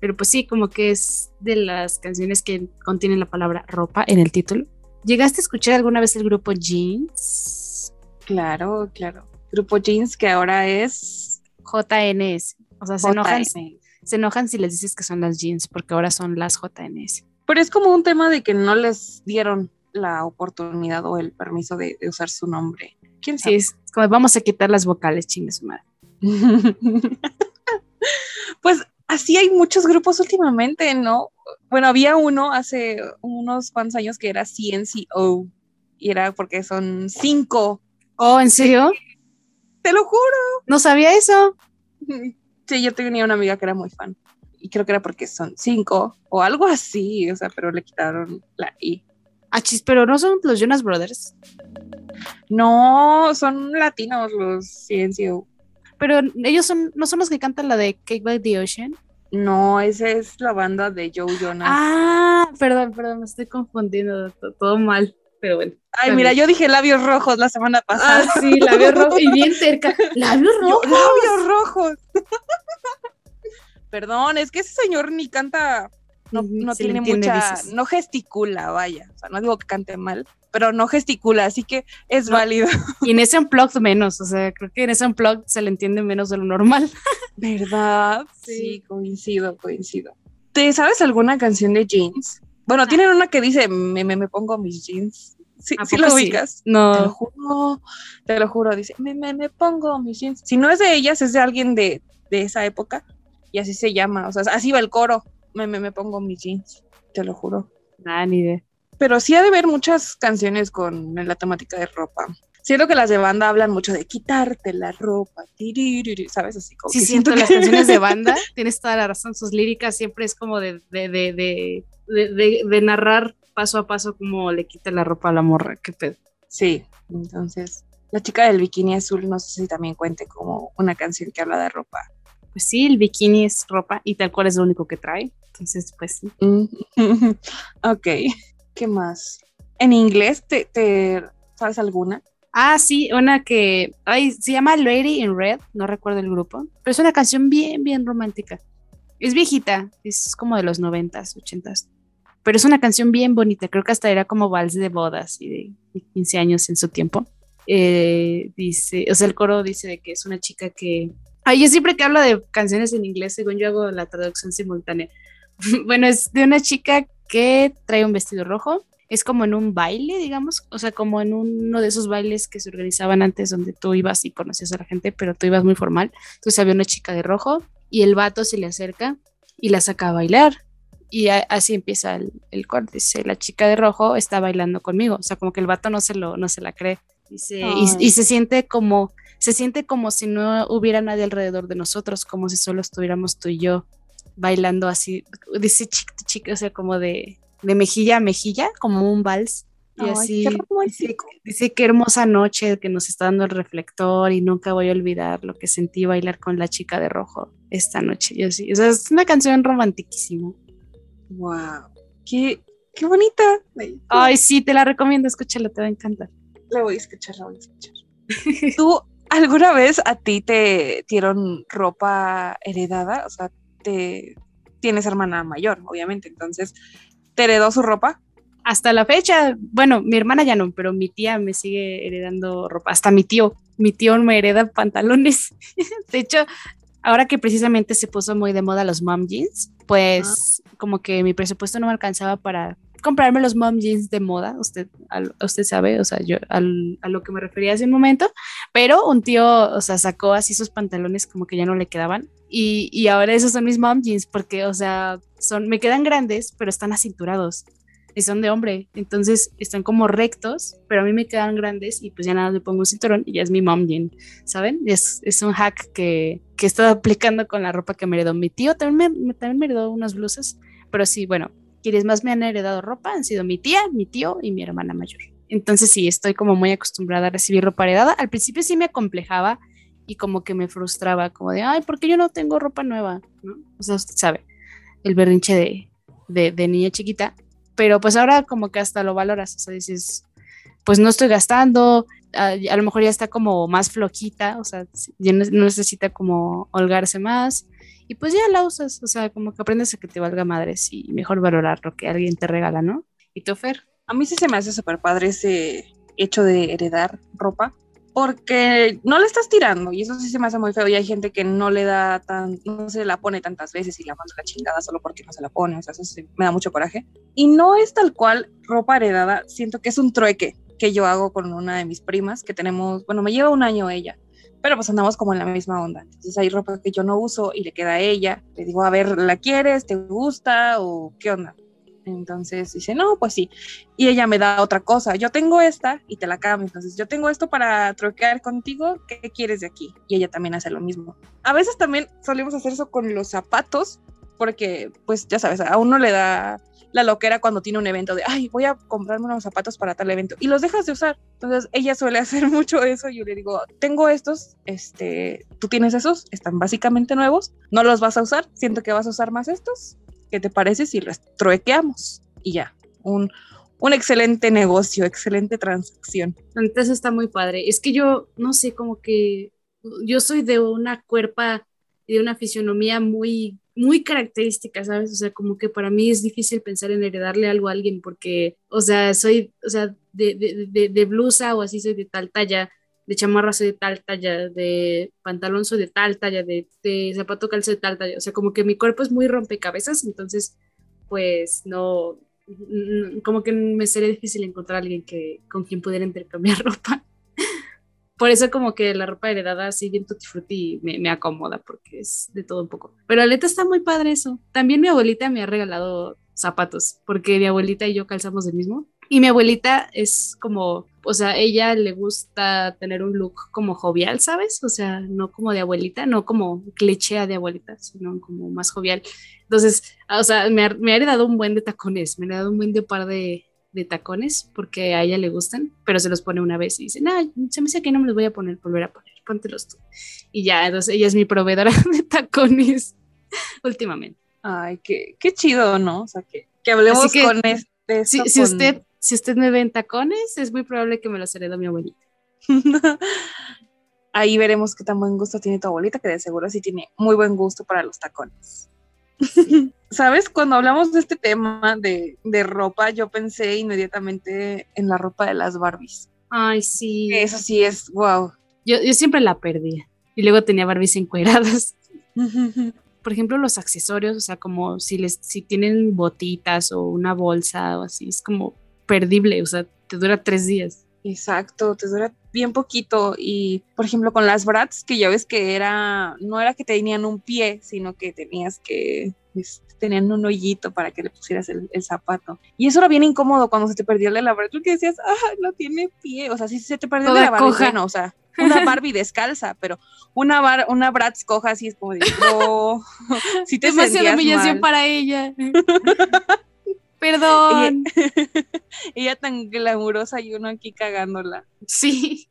pero pues sí, como que es de las canciones que contienen la palabra ropa en el título. ¿Llegaste a escuchar alguna vez el grupo Jeans? Claro, claro. Grupo Jeans que ahora es JNS. O sea, se enojan, se enojan si les dices que son las jeans, porque ahora son las JNS. Pero es como un tema de que no les dieron la oportunidad o el permiso de, de usar su nombre. ¿Quién Sí, sabe? es como vamos a quitar las vocales, chingue su madre. [laughs] pues así hay muchos grupos últimamente, ¿no? Bueno, había uno hace unos cuantos años que era CNCO y era porque son cinco. Oh, ¿en serio? Te lo juro. No sabía eso. [laughs] Sí, yo tenía una amiga que era muy fan y creo que era porque son cinco o algo así, o sea, pero le quitaron la I. Ah, chis, pero no son los Jonas Brothers. No, son latinos los CNCO. Pero ellos son, no son los que cantan la de Cake by the Ocean. No, esa es la banda de Joe Jonas. Ah, perdón, perdón, me estoy confundiendo to- todo mal. Pero bueno. Ay, mira, yo dije labios rojos la semana Ah, pasada. sí, labios rojos y bien cerca. [laughs] Labios Yo, rojos. labios rojos. [laughs] Perdón, es que ese señor ni canta, no, no tiene mucha, no gesticula, vaya. O sea, no digo que cante mal, pero no gesticula, así que es No. válido. Y en ese unplugged menos, o sea, creo que en ese unplugged se le entiende menos de lo normal. [laughs] ¿Verdad? Sí. Sí, coincido, coincido. ¿Te sabes alguna canción de jeans? Bueno, tienen una que dice, me, me, me pongo mis jeans. Sí, ¿A sí lo sí? ubicas. Te lo No. juro, te lo juro, dice, me, me, me pongo mis jeans. Si no es de ellas, es de alguien de, de esa época y así se llama, o sea, así va el coro, me, me, me pongo mis jeans, te lo juro. Nada, ni idea. Pero sí ha de haber muchas canciones con la temática de ropa. Siento que las de banda hablan mucho de quitarte la ropa, ¿sabes? Así como Sí, que siento siento las que- canciones de banda, [laughs] tienes toda la razón, sus líricas siempre es como de, de, de, de, narrar paso a paso cómo le quita la ropa a la morra, qué pedo. Sí, entonces, la chica del bikini azul no sé si también cuente como una canción que habla de ropa. Pues sí, el bikini es ropa y tal cual es lo único que trae, entonces pues sí. Mm, [laughs] ok, ¿qué más? ¿En inglés te, te sabes alguna? Ah, sí, una que ay, se llama Lady in Red, no recuerdo el grupo, pero es una canción bien, bien romántica. Es viejita, es como de los noventas, ochentas, pero es una canción bien bonita, creo que hasta era como vals de bodas y de, de 15 años en su tiempo. Eh, dice, o sea, el coro dice de que es una chica que... Ay, yo siempre que hablo de canciones en inglés, según yo hago la traducción simultánea. [laughs] bueno, es de una chica que trae un vestido rojo, es como en un baile, digamos, o sea, como en uno de esos bailes que se organizaban antes donde tú ibas y conocías a la gente, pero tú ibas muy formal. Entonces había una chica de rojo y el vato se le acerca y la saca a bailar. Y a- así empieza el, el corte. Dice, la chica de rojo está bailando conmigo. O sea, como que el vato no se, lo, no se la cree. Y, Ay. y se siente como, se siente como si no hubiera nadie alrededor de nosotros, como si solo estuviéramos tú y yo bailando así. Dice chica, chica, o sea, como de, de mejilla a mejilla, como un vals. Y Ay, así qué dice, dice qué hermosa noche que nos está dando el reflector y nunca voy a olvidar lo que sentí bailar con la chica de rojo esta noche. Yo sí, o sea, es una canción romantiquísima. Wow, qué, qué bonita. Ay, sí, te la recomiendo, escúchala, te va a encantar. La voy a escuchar, la voy a escuchar. [laughs] ¿Tú alguna vez a ti te dieron ropa heredada? O sea, te tienes hermana mayor, obviamente, entonces, ¿te heredó su ropa? Hasta la fecha, bueno, mi hermana ya no, pero mi tía me sigue heredando ropa, hasta mi tío, mi tío me hereda pantalones. [laughs] De hecho, ahora que precisamente se puso muy de moda los mom jeans, pues como que mi presupuesto no me alcanzaba para comprarme los mom jeans de moda, usted, usted sabe, o sea, yo al- a lo que me refería hace un momento, pero un tío, o sea, sacó así sus pantalones como que ya no le quedaban y, y ahora esos son mis mom jeans porque, o sea, son, me quedan grandes, pero están acinturados y son de hombre, entonces están como rectos, pero a mí me quedan grandes y pues ya nada le pongo un cinturón y ya es mi mom jean, ¿saben? Es, es un hack que, que he estado aplicando con la ropa que me heredó mi tío, también me- también me heredó unas blusas, pero sí, bueno, quienes más me han heredado ropa han sido mi tía, mi tío y mi hermana mayor. Entonces sí, estoy como muy acostumbrada a recibir ropa heredada. Al principio sí me acomplejaba y como que me frustraba, como de, ay, ¿por qué yo no tengo ropa nueva? ¿No? O sea, usted sabe, el berrinche de, de, de niña chiquita. pero pues ahora como que hasta lo valoras, o sea, dices, pues no estoy gastando, a, lo mejor ya está como más flojita, o sea, ya no, necesita como holgarse más y pues ya la usas, o sea, como que aprendes a que te valga madres y mejor valorar lo que alguien te regala, ¿no? ¿Y tú, Fer? A mí sí se me hace súper padre ese hecho de heredar ropa, porque no le estás tirando y eso sí se me hace muy feo y hay gente que no le da tan, no se la pone tantas veces y la manda la chingada solo porque no se la pone, o sea, eso sí me da mucho coraje. Y no es tal cual ropa heredada, siento que es un trueque que yo hago con una de mis primas que tenemos, bueno, me lleva un año ella, pero pues andamos como en la misma onda. Entonces hay ropa que yo no uso y le queda a ella. Le digo, a ver, ¿la quieres? ¿Te gusta? ¿O qué onda? Entonces dice, no, pues sí. Y ella me da otra cosa. Yo tengo esta y te la cambio. Entonces yo tengo esto para troquear contigo. ¿Qué quieres de aquí? Y ella también hace lo mismo. A veces también solemos hacer eso con los zapatos, porque pues ya sabes, a uno le da la loquera cuando tiene un evento de, ay, voy a comprarme unos zapatos para tal evento y los dejas de usar. Entonces ella suele [laughs] hacer mucho eso yo le digo, tengo estos, este, tú tienes esos, están básicamente nuevos, no los vas a usar, siento que vas a usar más estos, ¿qué te parece si los truequeamos? Y ya, un, un excelente negocio, excelente transacción. Entonces está muy padre. Es que yo, no sé, como que yo soy de una cuerpa de una fisionomía muy, muy característica, ¿sabes? O sea, como que para mí es difícil pensar en heredarle algo a alguien porque, o sea, soy, o sea, de, de, de blusa o así soy de tal talla, de chamarra soy de tal talla, de pantalón soy de tal talla, de, zapato calzo de tal talla. O sea, como que mi cuerpo es muy rompecabezas, entonces, pues no, como que me sería difícil encontrar a alguien que, con quien pudiera intercambiar [laughs] ropa. Por eso como que la ropa heredada así bien tutti frutti me, me acomoda porque es de todo un poco. Pero neta está muy padre eso. También mi abuelita me ha regalado zapatos porque mi abuelita y yo calzamos el mismo. Y mi abuelita es como, o sea, ella le gusta tener un look como jovial, ¿sabes? O sea, no como de abuelita, no como cliché de abuelita, sino como más jovial. Entonces, o sea, me ha, me ha heredado un buen de tacones, me ha dado un buen de par de, de tacones porque a ella le gustan, pero se los pone una vez y dice, no, se me dice que no me los voy a poner, volver a poner, póntelos tú. Y ya, entonces ella es mi proveedora [laughs] de tacones [laughs] últimamente. Ay, qué, qué chido, ¿no? O sea, que, que hablemos con este. Si, usted si usted me ve en tacones, es muy probable que me los heredó mi abuelita. [laughs] Ahí veremos qué tan buen gusto tiene tu abuelita, que de seguro sí tiene muy buen gusto para los tacones. ¿Sabes? Cuando hablamos de este tema de, ropa, yo pensé inmediatamente en la ropa de las Barbies. Ay, sí. Eso sí es, wow. Yo, yo siempre la perdía. Y luego tenía Barbies encueradas. [laughs] Por ejemplo, los accesorios, o sea, como si les, si tienen botitas o una bolsa o así, es como perdible, o sea, te dura tres días. Exacto, te dura bien poquito y por ejemplo con las brats que ya ves que era no era que tenían un pie sino que tenías que pues, tenían un hoyito para que le pusieras el, zapato. Y eso era bien incómodo cuando se te perdió el de la Bratz porque decías ah no tiene pie o sea si se te perdió el de la bueno, o sea una Barbie descalza pero una bar, una Bratz coja así es como de no [laughs] si te demasiada humillación para ella [laughs] Perdón. [laughs] Ella, tan glamurosa y uno aquí cagándola. Sí.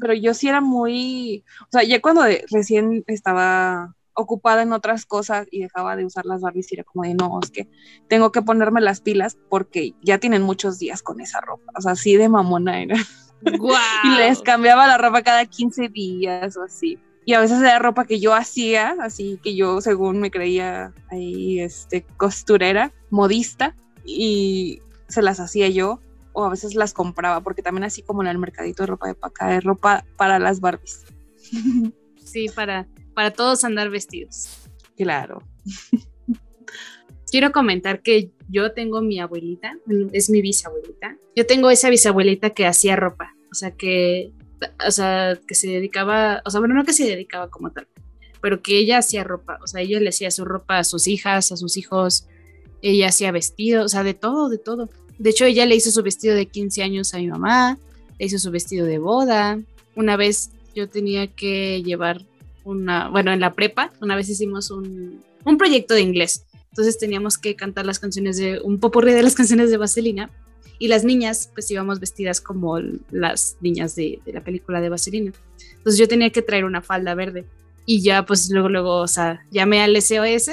Pero yo sí era muy, o sea, ya cuando recién estaba ocupada en otras cosas y dejaba de usar las Barbies, era como de, no, es que tengo que ponerme las pilas porque ya tienen muchos días con esa ropa. O sea, así de mamona era. [laughs] y les cambiaba la ropa cada 15 días o así y a veces era ropa que yo hacía, así que yo según me creía ahí este, costurera, modista, y se las hacía yo, o a veces las compraba, porque también así como en el mercadito de ropa de paca, es ropa para las Barbies. [laughs] Sí, para, para todos andar vestidos. Claro. [laughs] Quiero comentar que yo tengo mi abuelita, es mi bisabuelita. Yo tengo esa bisabuelita que hacía ropa, o sea que o sea, que se dedicaba, o sea, bueno, no que se dedicaba como tal, pero que ella hacía ropa, o sea, ella le hacía su ropa a sus hijas, a sus hijos, ella hacía vestidos, o sea, de todo, de todo. De hecho, ella le hizo su vestido de 15 años a mi mamá, le hizo su vestido de boda. Una vez yo tenía que llevar una, bueno, en la prepa, una vez hicimos un, un proyecto de inglés. Entonces teníamos que cantar las canciones de, un popurrí de las [laughs] canciones de Vaselina y las niñas pues íbamos vestidas como las niñas de, la película de Vaselina. Entonces yo tenía que traer una falda verde y ya pues luego, luego, o sea, llamé al SOS,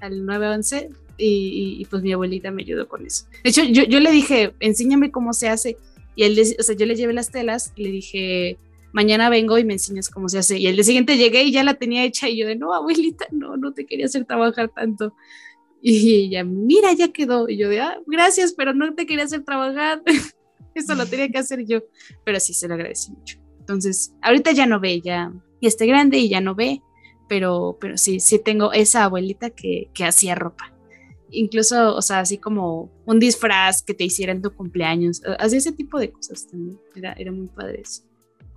al 911 Y, pues mi abuelita me ayudó con eso. De hecho, yo, yo le dije, enséñame cómo se hace. Y él, o sea, yo le llevé las telas y le dije, mañana vengo y me enseñas cómo se hace. Y el día siguiente llegué y ya la tenía hecha y yo de, no, abuelita, no, no te quería hacer trabajar tanto. Y ella, mira, ya quedó. Y yo de, ah, gracias, pero no te quería hacer trabajar. [laughs] Eso lo tenía que hacer yo. Pero sí, se lo agradecí mucho. Entonces, ahorita ya no ve, ya, ya está grande y ya no ve, pero, pero sí, sí tengo esa abuelita que, que hacía ropa incluso, o sea, así como un disfraz que te hiciera en tu cumpleaños, hacía ese tipo de cosas también, era, era muy padre eso.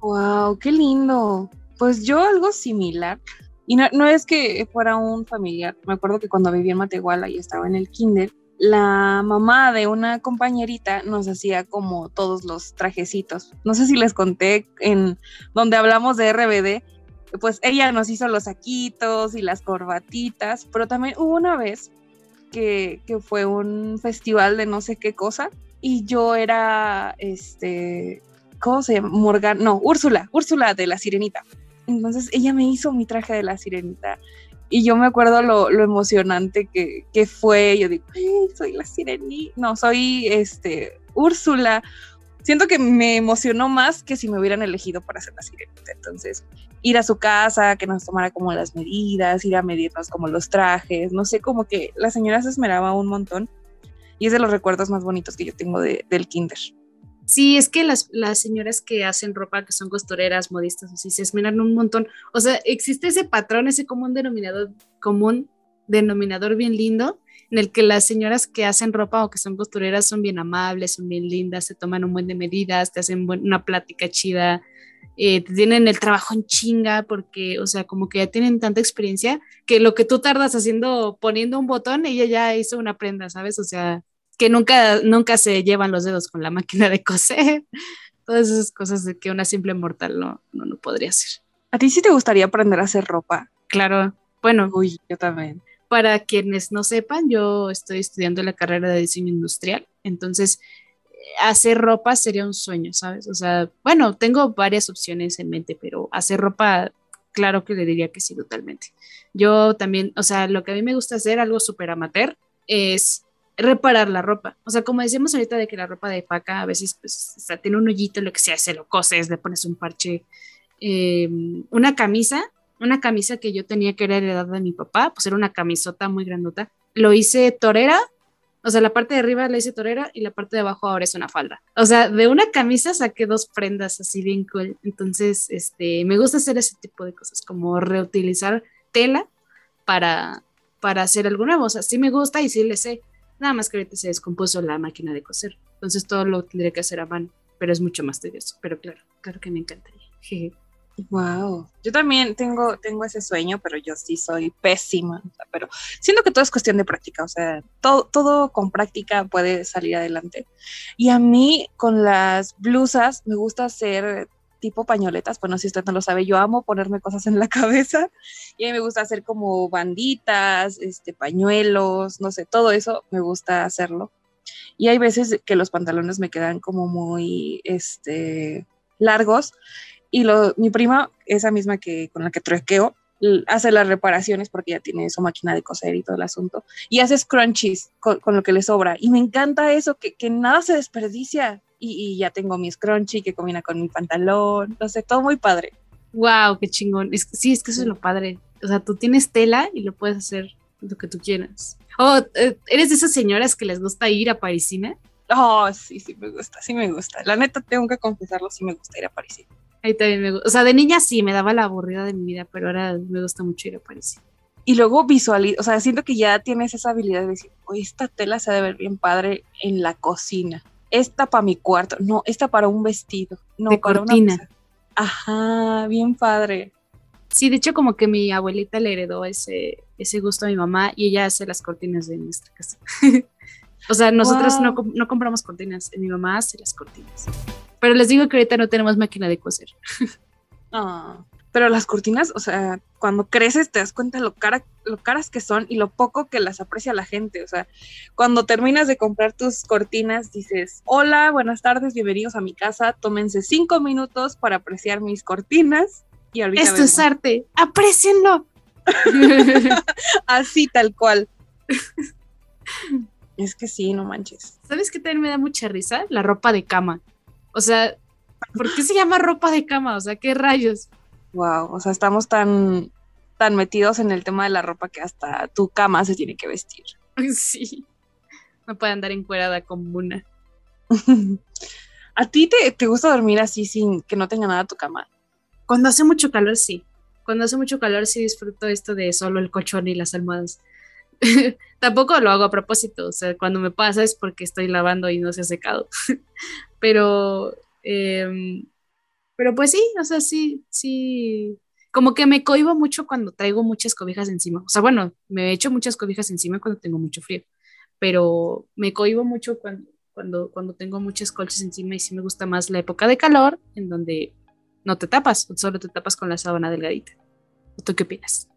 Wow, qué lindo. Pues yo algo similar. Y no, es que fuera un familiar. Me acuerdo que cuando vivía en Matehuala y estaba en el kinder, la mamá de una compañerita nos hacía como todos los trajecitos. No sé si les conté en donde hablamos de RBD, pues ella nos hizo los saquitos y las corbatitas, pero también hubo una vez que, que fue un festival de no sé qué cosa y yo era este ¿cómo se llama? Morgan, no, Úrsula, Úrsula de la Sirenita. Entonces ella me hizo mi traje de la Sirenita y yo me acuerdo lo, emocionante que, fue. Yo digo, soy la Sirenita, no, soy este, Úrsula. Siento que me emocionó más que si me hubieran elegido para ser la Sirenita. Entonces, ir a su casa, que nos tomara como las medidas, ir a medirnos como los trajes, no sé, como que la señora se esmeraba un montón. Y es de los recuerdos más bonitos que yo tengo de, del kinder. Sí, es que las, las, señoras que hacen ropa, que son costureras, modistas, así, se esmeran un montón. O sea, existe ese patrón, ese común denominador, común denominador bien lindo, en el que las señoras que hacen ropa o que son costureras son bien amables, son bien lindas, se toman un buen de medidas, te hacen una plática chida, eh, te tienen el trabajo en chinga porque, o sea, como que ya tienen tanta experiencia que lo que tú tardas haciendo, poniendo un botón, ella ya hizo una prenda, ¿sabes? O sea, que nunca, nunca se llevan los dedos con la máquina de coser, [laughs] todas esas cosas de que una simple mortal no, no, no podría hacer. ¿A ti sí te gustaría aprender a hacer ropa? Claro, bueno. Uy, yo también. Para quienes no sepan, yo estoy estudiando la carrera de diseño industrial, entonces hacer ropa sería un sueño, ¿sabes? O sea, bueno, tengo varias opciones en mente, pero hacer ropa, claro que le diría que sí, totalmente. Yo también, o sea, lo que a mí me gusta hacer, algo súper amateur, es reparar la ropa. O sea, como decíamos ahorita de que la ropa de paca a veces pues, tiene un hoyito, lo que sea, se lo coses, le pones un parche. Em, una camisa, una camisa que yo tenía que era heredada de mi papá, pues era una camisota muy grandota. Lo hice torera, o sea, la parte de arriba la hice torera y la parte de abajo ahora es una falda. O sea, de una camisa saqué dos prendas así bien cool. Entonces, este, me gusta hacer ese tipo de cosas, como reutilizar tela para, para hacer. O sea, sí me gusta y sí le sé Nada más que ahorita se descompuso la máquina de coser. Entonces todo lo tendría que hacer a mano, pero es mucho más tedioso. Pero claro, claro que me encantaría. Wow, yo también tengo, tengo ese sueño, pero yo sí soy pésima. pero siento que todo es cuestión de práctica, o sea, todo, todo con práctica puede salir adelante. Y a mí con las blusas me gusta hacer tipo pañoletas, bueno, si usted no lo sabe, yo amo ponerme cosas en la [laughs] cabeza y a mí me gusta hacer como banditas, este, pañuelos, no sé, todo eso me gusta hacerlo. Y hay veces que los pantalones me quedan como muy, este, largos y lo, mi prima, esa misma que con la que truequeo, hace las reparaciones porque ya tiene su máquina de coser y todo el asunto. Y hace scrunchies con, lo que le sobra. Y me encanta eso, que, que nada se desperdicia y, ya tengo mi scrunchie que combina con mi pantalón, no sé, todo muy padre. Wow, qué chingón. Es, sí, es que eso es lo padre. O sea, tú tienes tela y lo puedes hacer lo que tú quieras. Oh, eh, ¿eres de esas señoras que les gusta ir a Parisina? Oh, sí, sí me gusta, sí me gusta. La neta, tengo que confesarlo, sí me gusta ir a Parisina. Ahí también me gusta. O sea, de niña sí, me daba la aburrida de mi vida, pero ahora me gusta mucho ir a Parisina. Y luego visualizo, o sea, siento que ya tienes esa habilidad de decir, oye, esta tela se debe ver bien padre en la cocina esta para mi cuarto, no, esta para un vestido, no, de para cortina. Una... Ajá, bien padre. Sí, de hecho como que mi abuelita le heredó ese, ese gusto a mi mamá y ella hace las cortinas de nuestra casa. [laughs] o sea, nosotros no, no, compramos cortinas, mi mamá hace las cortinas. Pero les digo que ahorita no tenemos máquina de coser. [laughs] ah pero las cortinas, o sea, cuando creces te das cuenta lo, cara, lo caras que son y lo poco que las aprecia la gente. O sea, cuando terminas de comprar tus cortinas, dices, hola, buenas tardes, bienvenidos a mi casa, tómense cinco minutos para apreciar mis cortinas y ahorita Esto es arte, aprecienlo. [laughs] Así tal cual. [laughs] Es que sí, no manches. ¿Sabes qué también me da mucha risa? La ropa de cama. O sea, ¿por qué se llama ropa de cama? O sea, ¿qué rayos? Wow, o sea, estamos tan, tan metidos en el tema de la ropa que hasta tu cama se tiene que vestir. [laughs] Sí. No puede andar encuerada como una. [laughs] ¿A ti te, te gusta dormir así sin que no tenga nada tu cama? Cuando hace mucho calor, sí. Cuando hace mucho calor, sí disfruto esto de solo el colchón y las almohadas. [laughs] Tampoco lo hago a propósito, o sea, cuando me pasa es porque estoy lavando y no se ha secado. pero, em, pero pues sí, o sea, sí, sí, como que me cohibo mucho cuando traigo muchas cobijas encima. O sea, bueno, me echo muchas cobijas encima cuando tengo mucho frío, pero me cohibo mucho cuando, cuando, cuando tengo muchas colchas encima y sí me gusta más la época de calor, en donde no te tapas, solo te tapas con la sábana delgadita. ¿Tú qué opinas?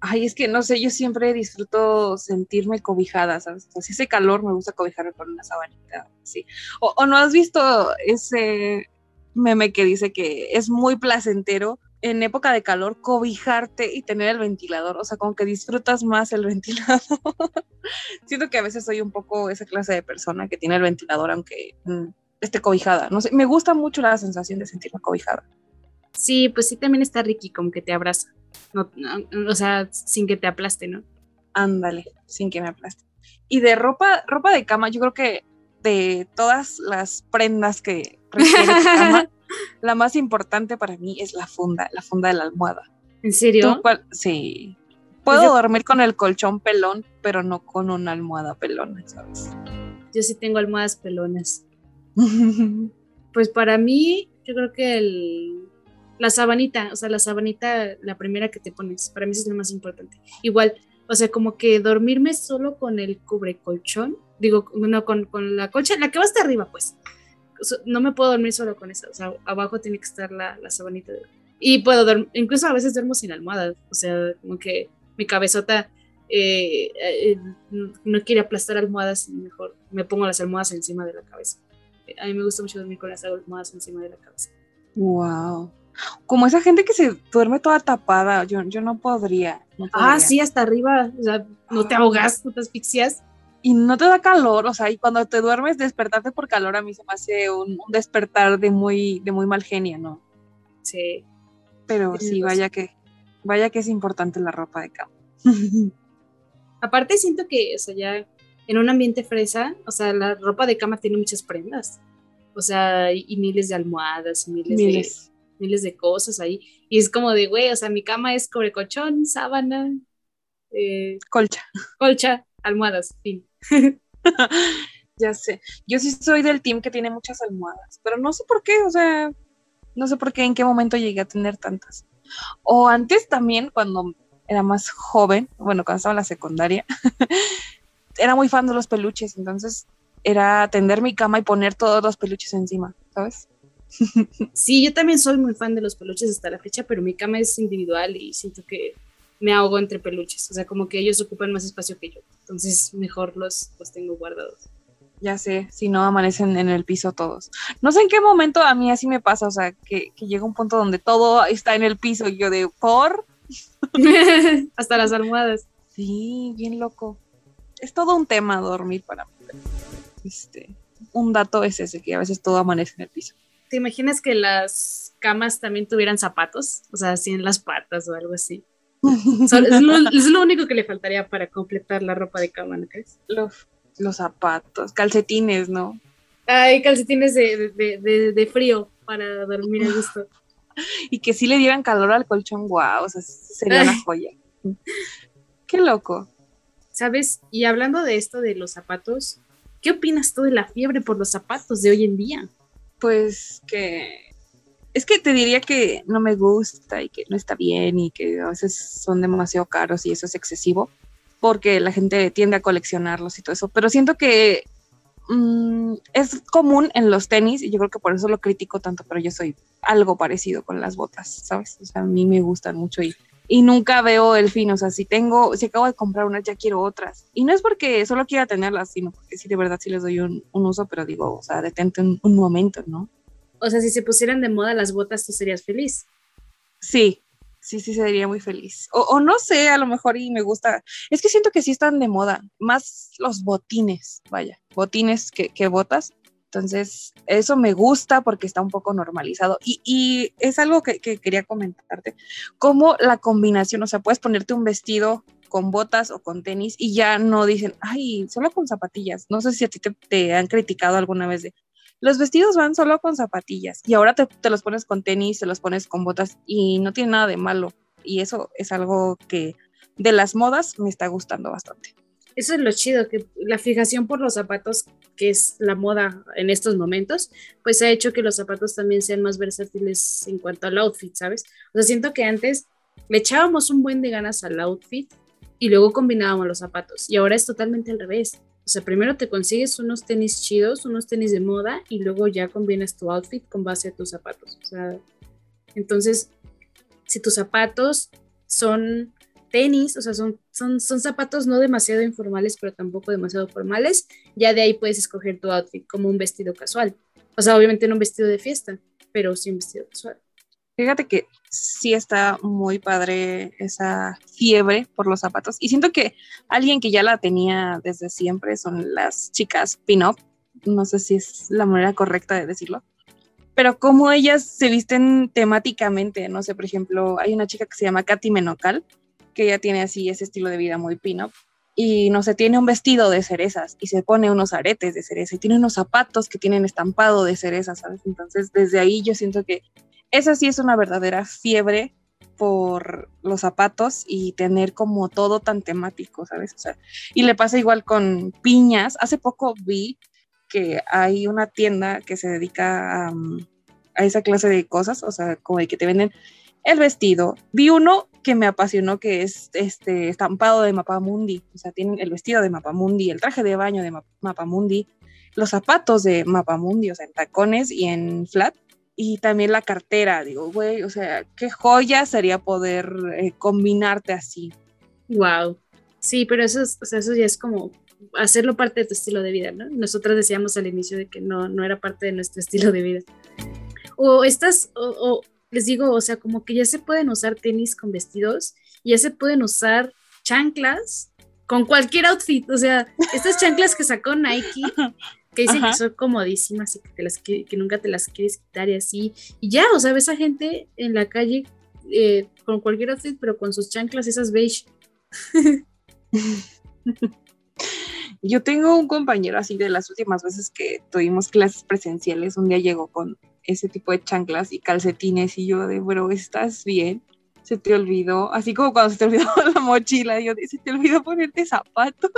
Ay, es que no sé, yo siempre disfruto sentirme cobijada, ¿sabes? Si calor me gusta cobijarme con una sabanita, sí. O, no has visto ese meme que dice que es muy placentero en época de calor cobijarte y tener el ventilador, o sea, como que disfrutas más el [laughs] ventilador. Siento que a veces soy un poco esa clase de persona que tiene el ventilador aunque mm, esté cobijada, no sé, me gusta mucho la sensación de sentirme cobijada. Sí, pues sí, también está Ricky, como que te abraza. No, o sea, sin que te aplaste, ¿no? Ándale, sin que me aplaste. Y de ropa, ropa de cama, yo creo que de todas las prendas que [laughs] la más importante para mí es la funda, la funda de la almohada. ¿En serio? Sí. Puedo pues dormir con el colchón pelón, pero no con una almohada pelona, ¿sabes? Yo sí tengo almohadas pelonas. [laughs] pues para mí, yo creo que el la sabanita, o sea, la sabanita, la primera que te pones, para mí es lo más importante. Igual, o sea, como que dormirme solo con el cubrecolchón, digo, no, con, con la colcha, la que va hasta arriba, pues. No me puedo dormir solo con esa, o sea, abajo tiene que estar la, la sabanita. y puedo dormir, incluso a veces duermo sin almohada, o sea, como que mi cabezota eh, eh, no quiere aplastar almohadas, mejor me pongo las almohadas encima de la cabeza. A mí me gusta mucho dormir con las almohadas encima de la cabeza. Wow como esa gente que se duerme toda tapada, yo, yo no, podría, Ah, sí, hasta arriba, o sea, no te ahogas, no te asfixias. Y no te da calor, o sea, y cuando te duermes, despertarte por calor a mí se me hace un, despertar de muy, de muy mal genio, ¿no? Sí. Pero sí, vaya que, vaya que es importante la ropa de cama. [laughs] Aparte siento que, o sea, ya en un ambiente fresa, o sea, la ropa de cama tiene muchas prendas. O sea, y, miles de almohadas, miles, miles. de miles de cosas ahí. Y es como de, güey, o sea, mi cama es cobrecochón, sábana, eh, colcha. Colcha, almohadas, fin. [laughs] ya sé. Yo sí soy del team que tiene muchas almohadas, pero no sé por qué, o sea, no sé por qué, en qué momento llegué a tener tantas. O antes también, cuando era más joven, bueno, cuando estaba en la secundaria, [laughs] era muy fan de los peluches, entonces era tender mi cama y poner todos los peluches encima, ¿sabes? [laughs] Sí, yo también soy muy fan de los peluches hasta la fecha, pero mi cama es individual y siento que me ahogo entre peluches. O sea, como que ellos ocupan más espacio que yo. Entonces, mejor los, los tengo guardados. Ya sé, si no amanecen en el piso todos. No sé en qué momento a mí así me pasa, o sea, que, que llega un punto donde todo está en el piso y yo de, ¿por? [laughs] hasta las almohadas. Sí, bien loco. Es todo un tema dormir para mí. Este, un dato es ese, que a veces todo amanece en el piso. ¿Te imaginas que las camas también tuvieran zapatos? O sea, así en las patas o algo así. [laughs] es, lo, único que le faltaría para completar la ropa de cama, ¿no crees? Los, los zapatos, calcetines, ¿no? Hay calcetines de, frío para dormir a gusto. [laughs] y que sí le dieran calor al colchón, wow, o sea, sería una joya. [laughs] Qué loco. ¿Sabes? Y hablando de esto de los zapatos, ¿qué opinas tú de la fiebre por los zapatos de hoy en día? pues que es que te diría que no me gusta y que no está bien y que a veces son demasiado caros y eso es excesivo porque la gente tiende a coleccionarlos y todo eso, pero siento que mm, es común en los tenis y yo creo que por eso lo critico tanto, pero yo soy algo parecido con las botas, ¿sabes? O sea, a mí me gustan mucho y, y nunca veo el fin, o sea, si tengo, si acabo de comprar unas, ya quiero otras. Y no es porque solo quiera tenerlas, sino porque sí, de verdad sí les doy un, uso, pero digo, o sea, detente un, momento, ¿no? O sea, si se pusieran de moda las botas, tú serías feliz. Sí, sí, sí, sería muy feliz. O, no sé, a lo mejor y me gusta. Es que siento que sí están de moda, más los botines, vaya, botines que, que botas. Entonces, eso me gusta porque está un poco normalizado. Y, y es algo que, que, quería comentarte, como la combinación, o sea, puedes ponerte un vestido con botas o con tenis y ya no dicen, ay, solo con zapatillas. No sé si a ti te, te han criticado alguna vez de, los vestidos van solo con zapatillas y ahora te, los pones con tenis, te los pones con botas y no tiene nada de malo. Y eso es algo que de las modas me está gustando bastante. Eso es lo chido, que la fijación por los zapatos, que es la moda en estos momentos, pues ha hecho que los zapatos también sean más versátiles en cuanto al outfit, ¿sabes? O sea, siento que antes le echábamos un buen de ganas al outfit y luego combinábamos los zapatos. Y ahora es totalmente al revés. O sea, primero te consigues unos tenis chidos, unos tenis de moda y luego ya combinas tu outfit con base a tus zapatos. O sea, entonces, si tus zapatos son tenis, o sea, son, son, son zapatos no demasiado informales, pero tampoco demasiado formales, ya de ahí puedes escoger tu outfit como un vestido casual. O sea, obviamente no un vestido de fiesta, pero sí un vestido casual. Fíjate que sí está muy padre esa fiebre por los zapatos. Y siento que alguien que ya la tenía desde siempre son las chicas pin-up. No sé si es la manera correcta de decirlo. Pero como ellas se visten temáticamente, no sé, por ejemplo, hay una chica que se llama Katy Menocal, que ella tiene así ese estilo de vida muy pin-up. Y no sé, tiene un vestido de cerezas y se pone unos aretes de cereza y tiene unos zapatos que tienen estampado de cerezas, ¿sabes? Entonces, desde ahí yo siento que esa sí es una verdadera fiebre por los zapatos y tener como todo tan temático, ¿sabes? O sea, y le pasa igual con piñas. Hace poco vi que hay una tienda que se dedica a, a esa clase de cosas, o sea, como de que te venden el vestido. Vi uno que me apasionó que es este estampado de Mapamundi, o sea, tienen el vestido de Mapamundi, el traje de baño de Mapamundi, los zapatos de Mapamundi, o sea, en tacones y en flat, y también la cartera, digo, güey, o sea, qué joya sería poder eh, combinarte así. Wow. Sí, pero eso, es, eso ya es como hacerlo parte de tu estilo de vida, ¿no? Nosotros decíamos al inicio de que no, no era parte de nuestro estilo de vida. O estas, o, les digo, o sea, como que ya se pueden usar tenis con vestidos, ya se pueden usar chanclas con cualquier outfit, o sea, estas chanclas que sacó Nike [laughs] que dicen que son comodísimas y que, las, que, nunca te las quieres quitar y así. Y ya, o sea, ves a gente en la calle eh, con cualquier outfit, pero con sus chanclas, esas beige. [laughs] Yo tengo un compañero así de las últimas veces que tuvimos clases presenciales, un día llegó con ese tipo de chanclas y calcetines y yo de, bueno, ¿estás bien? Se te olvidó, así como cuando se te olvidó [laughs] la mochila, yo de, se te olvidó ponerte zapatos.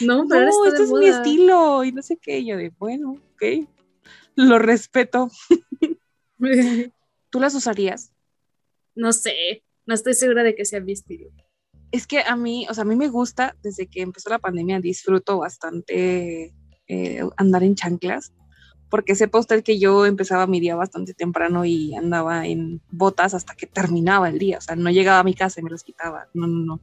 No, pero no, este es mi estilo y no sé qué. yo de, bueno, ok, lo respeto. [laughs] ¿Tú las usarías? No sé, no estoy segura de que sea mi estilo. Es que a mí, o sea, a mí me gusta, desde que empezó la pandemia, disfruto bastante eh, andar en chanclas, porque sepa usted que yo empezaba mi día bastante temprano y andaba en botas hasta que terminaba el día, o sea, no llegaba a mi casa y me las quitaba, no, no, no.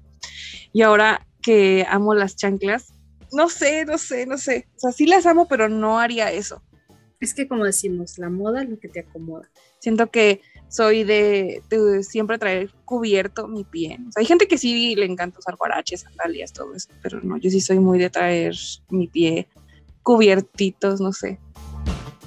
Y ahora que amo las chanclas, no sé, no sé, no sé. O sea, sí las amo, pero no haría eso. Es que como decimos, la moda es lo que te acomoda. Siento que soy de, siempre traer cubierto mi pie. O sea, hay gente que sí le encanta usar guaraches, sandalias, todo eso, pero no, yo sí soy muy de traer mi pie cubiertitos, no sé.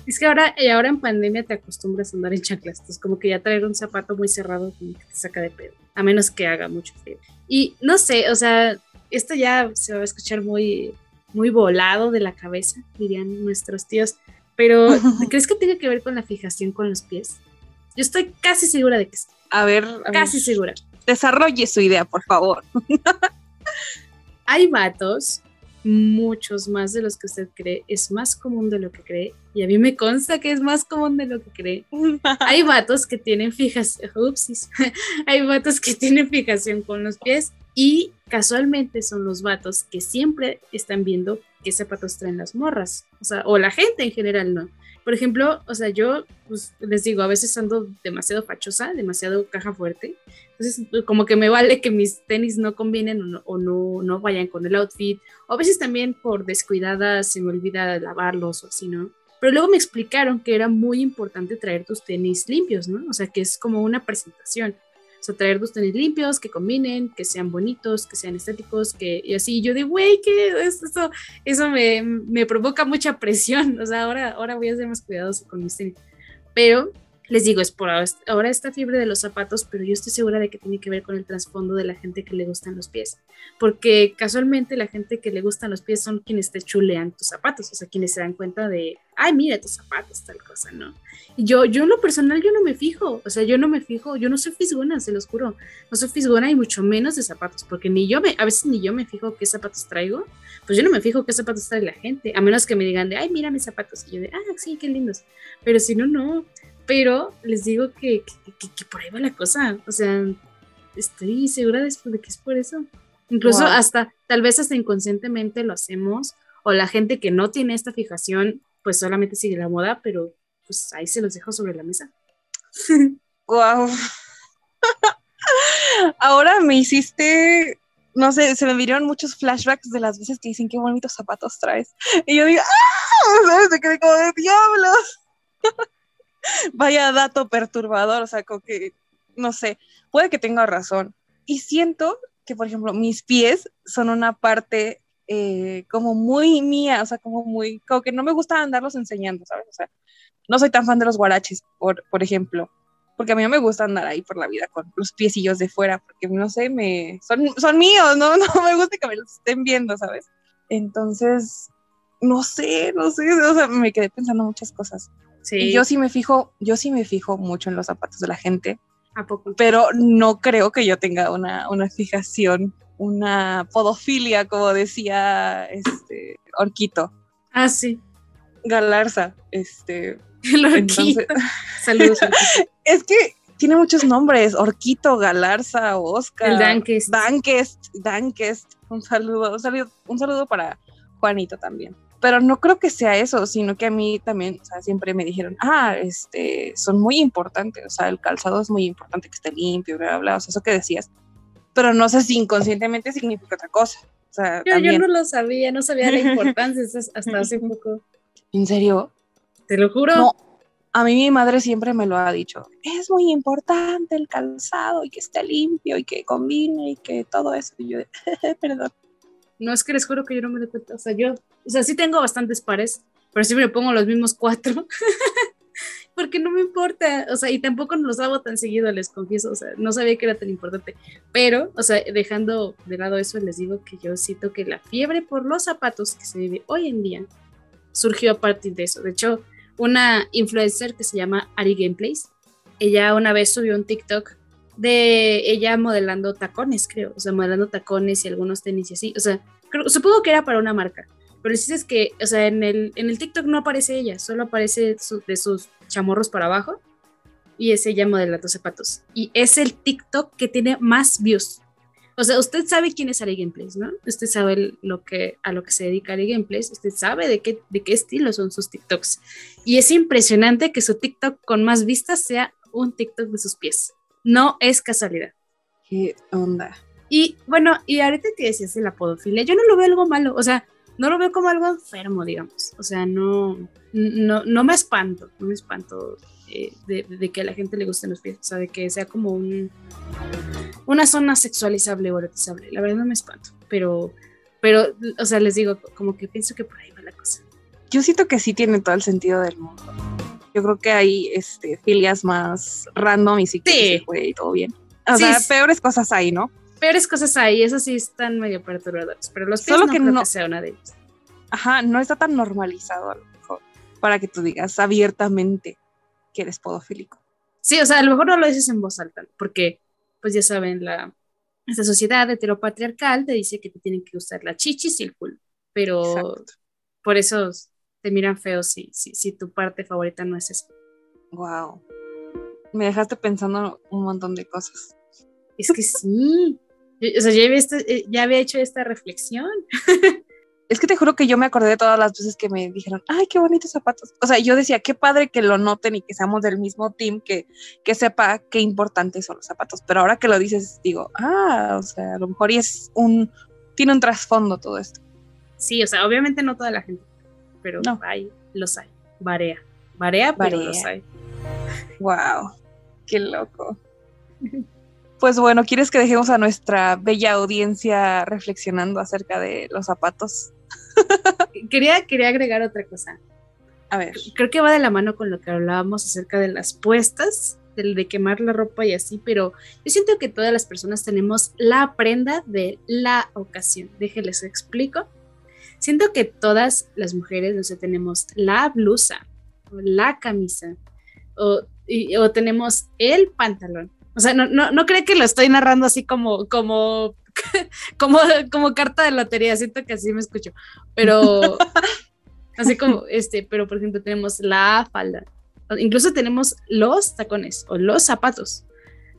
Es que ahora, y ahora en pandemia te acostumbras a andar en chanclas, entonces como que ya traer un zapato muy cerrado como que te saca de pedo, a menos que haga mucho frío. Y no sé, o sea, esto ya se va a escuchar muy, muy volado de la cabeza, dirían nuestros tíos, pero [laughs] ¿crees que tiene que ver con la fijación con los pies? Yo estoy casi segura de que sí. A ver, casi segura. Desarrolle su idea, por favor. [laughs] Hay vatos, muchos más de los que usted cree, es más común de lo que cree, y a mí me consta que es más común de lo que cree. [laughs] Hay vatos que tienen fijación, hay vatos que tienen fijación con los pies y casualmente son los vatos que siempre están viendo qué zapatos traen las morras, o sea, o la gente en general, ¿no? Por ejemplo, o sea, yo pues, les digo, a veces ando demasiado fachosa, demasiado caja fuerte, entonces como que me vale que mis tenis no combinen o no, no, vayan con el outfit, o a veces también por descuidada se me olvida lavarlos o así, ¿no? Pero luego me explicaron que era muy importante traer tus tenis limpios, ¿no? O sea, que es como una presentación O sea, traer dos tenis limpios, que combinen, que sean bonitos, que sean estéticos, que y así. Yo digo, güey, ¿qué es eso? Eso me, me, provoca mucha presión. O sea, ahora, ahora voy a ser más cuidadoso con mis tenis. Pero les digo, es por ahora esta fiebre de los zapatos, pero yo estoy segura de que tiene que ver con el trasfondo de la gente que le gustan los pies, porque casualmente la gente que le gustan los pies son quienes te chulean tus zapatos, o sea, quienes se dan cuenta de, ay, mira tus zapatos, tal cosa, ¿no? Y yo, yo lo personal, yo no me fijo, o sea, yo no me fijo, yo no soy fisgona, se los juro, no soy fisgona y mucho menos de zapatos, porque ni yo me, a veces ni yo me fijo qué zapatos traigo, pues yo no me fijo qué zapatos trae la gente, a menos que me digan de, ay, mira mis zapatos, y yo de, ah, sí, qué lindos, pero si no, no, pero les digo que, por ahí va la cosa. O sea, estoy segura de, que es por eso. Incluso hasta, tal vez hasta inconscientemente lo hacemos, o la gente que no tiene esta fijación, pues solamente sigue la moda, pero pues ahí se los dejo sobre la mesa. [laughs] Wow. [laughs] Ahora me hiciste, no sé, se me vinieron muchos flashbacks de las veces que dicen qué bonitos zapatos traes. Y yo digo, ¡ah! [laughs] ¿Sabes? Me quedé como de diablos. [laughs] Vaya dato perturbador, o sea, como que, no sé, puede que tenga razón. Y siento que, por ejemplo, mis pies son una parte eh, como muy mía, o sea, como muy, como que no me gusta andarlos enseñando, ¿sabes? O sea, no soy tan fan de los guaraches, por, por ejemplo, porque a mí no me gusta andar ahí por la vida con los piecillos de fuera, porque no sé, me, son, son míos, ¿no? [laughs] No me gusta que me los estén viendo, ¿sabes? Entonces, no sé, no sé, o sea, me quedé pensando muchas cosas. Y yo sí me fijo, yo sí me fijo mucho en los zapatos de la gente. ¿A poco? Pero no creo que yo tenga una, una fijación, una podofilia, como decía este Orquito. Ah, sí. Galarza, este. [laughs] El Orquito. [laughs] Saludos. [laughs] es que tiene muchos nombres, Orquito, Galarza, Oscar. El Dankest. Dankest, Dankest. Un saludo, un saludo, un saludo para Juanito también pero no creo que sea eso, sino que a mí también, o sea, siempre me dijeron, ah, este, son muy importantes, o sea, el calzado es muy importante que esté limpio, bla, bla, o sea, eso que decías, pero no sé si inconscientemente significa otra cosa. O sea, yo, yo no lo sabía, no sabía la [laughs] importancia hasta hace poco. ¿En serio? Te lo juro. No, a mí mi madre siempre me lo ha dicho, es muy importante el calzado y que esté limpio y que combine y que todo eso. Y yo, [laughs] perdón. No es que les juro que yo no me doy cuenta. O sea, yo, o sea, sí tengo bastantes pares, pero siempre pongo los mismos cuatro. [laughs] porque no me importa, o sea, y tampoco los hago tan seguido, les confieso, o sea, no sabía que era tan importante, pero, o sea, dejando de lado eso, les digo que yo siento que la fiebre por los zapatos que se vive hoy en día surgió a partir de eso. De hecho, una influencer que se llama Ari Gameplays, ella una vez subió un TikTok de ella modelando tacones, creo, o sea, modelando tacones y algunos tenis y así, o sea, supongo que era para una marca, pero si es que, o sea, en el, en el TikTok no aparece ella, solo aparece de sus chamorros para abajo y es ella modelando zapatos. Y es el TikTok que tiene más views. O sea, usted sabe quién es Ari Gameplays, ¿no? Usted sabe lo que, a lo que se dedica Ari Gameplays, usted sabe de qué, de qué estilo son sus TikToks. Y es impresionante que su TikTok con más vistas sea un TikTok de sus pies. No es casualidad. ¿Qué onda? Y bueno, y ahorita que decías de la podofilia, yo no lo veo algo malo, o sea, no lo veo como algo enfermo, digamos. O sea, no, no, no me espanto, no me espanto eh, de, que a la gente le gusten los pies, o sea, de que sea como un, una zona sexualizable o erotizable. La verdad no me espanto, pero, pero, o sea, les digo, como que pienso que por ahí va la cosa. Yo siento que sí tiene todo el sentido del mundo yo creo que hay este, filias más random y sí que y todo bien. O sea, peores cosas hay, ¿no? Peores cosas hay, eso sí están medio perturbadoras, pero los pies Solo no que creo no, que sea una de ellas. Ajá, no está tan normalizado a lo mejor para que tú digas abiertamente que eres podofílico. Sí, o sea, a lo mejor no lo dices en voz alta, porque, pues ya saben, la, esta sociedad heteropatriarcal te dice que te tienen que gustar la chichis y el culo, pero por eso te miran feo si, si, si tu parte favorita no es eso. Wow. Me dejaste pensando un montón de cosas. Es que sí. o sea, ya había, eh, ya había hecho esta reflexión. [laughs] es que te juro que yo me acordé de todas las veces que me dijeron, ay, qué bonitos zapatos. O sea, yo decía, qué padre que lo noten y que seamos del mismo team, que, que sepa qué importantes son los zapatos. Pero ahora que lo dices, digo, ah, o sea, a lo mejor y es un, tiene un trasfondo todo esto. Sí, o sea, obviamente no toda la gente pero no. hay, los hay. Varea. Varea, pero los hay. Wow, qué loco. Pues bueno, ¿quieres que dejemos a nuestra bella audiencia reflexionando acerca de los zapatos? [laughs] quería, quería agregar otra cosa. A ver. Creo que va de la mano con lo que hablábamos acerca de las puestas, del de quemar la ropa y así, pero yo siento que todas las personas tenemos la prenda de la ocasión. Déjenles explico. Siento que todas las mujeres, no sé, tenemos la blusa, o la camisa, o, o tenemos el pantalón. O sea, no, no, no creo que lo estoy narrando así como, como, [laughs] como, como carta de lotería, siento que así me escucho, pero [laughs] así como, este, pero por ejemplo tenemos la falda, incluso tenemos los tacones o los zapatos.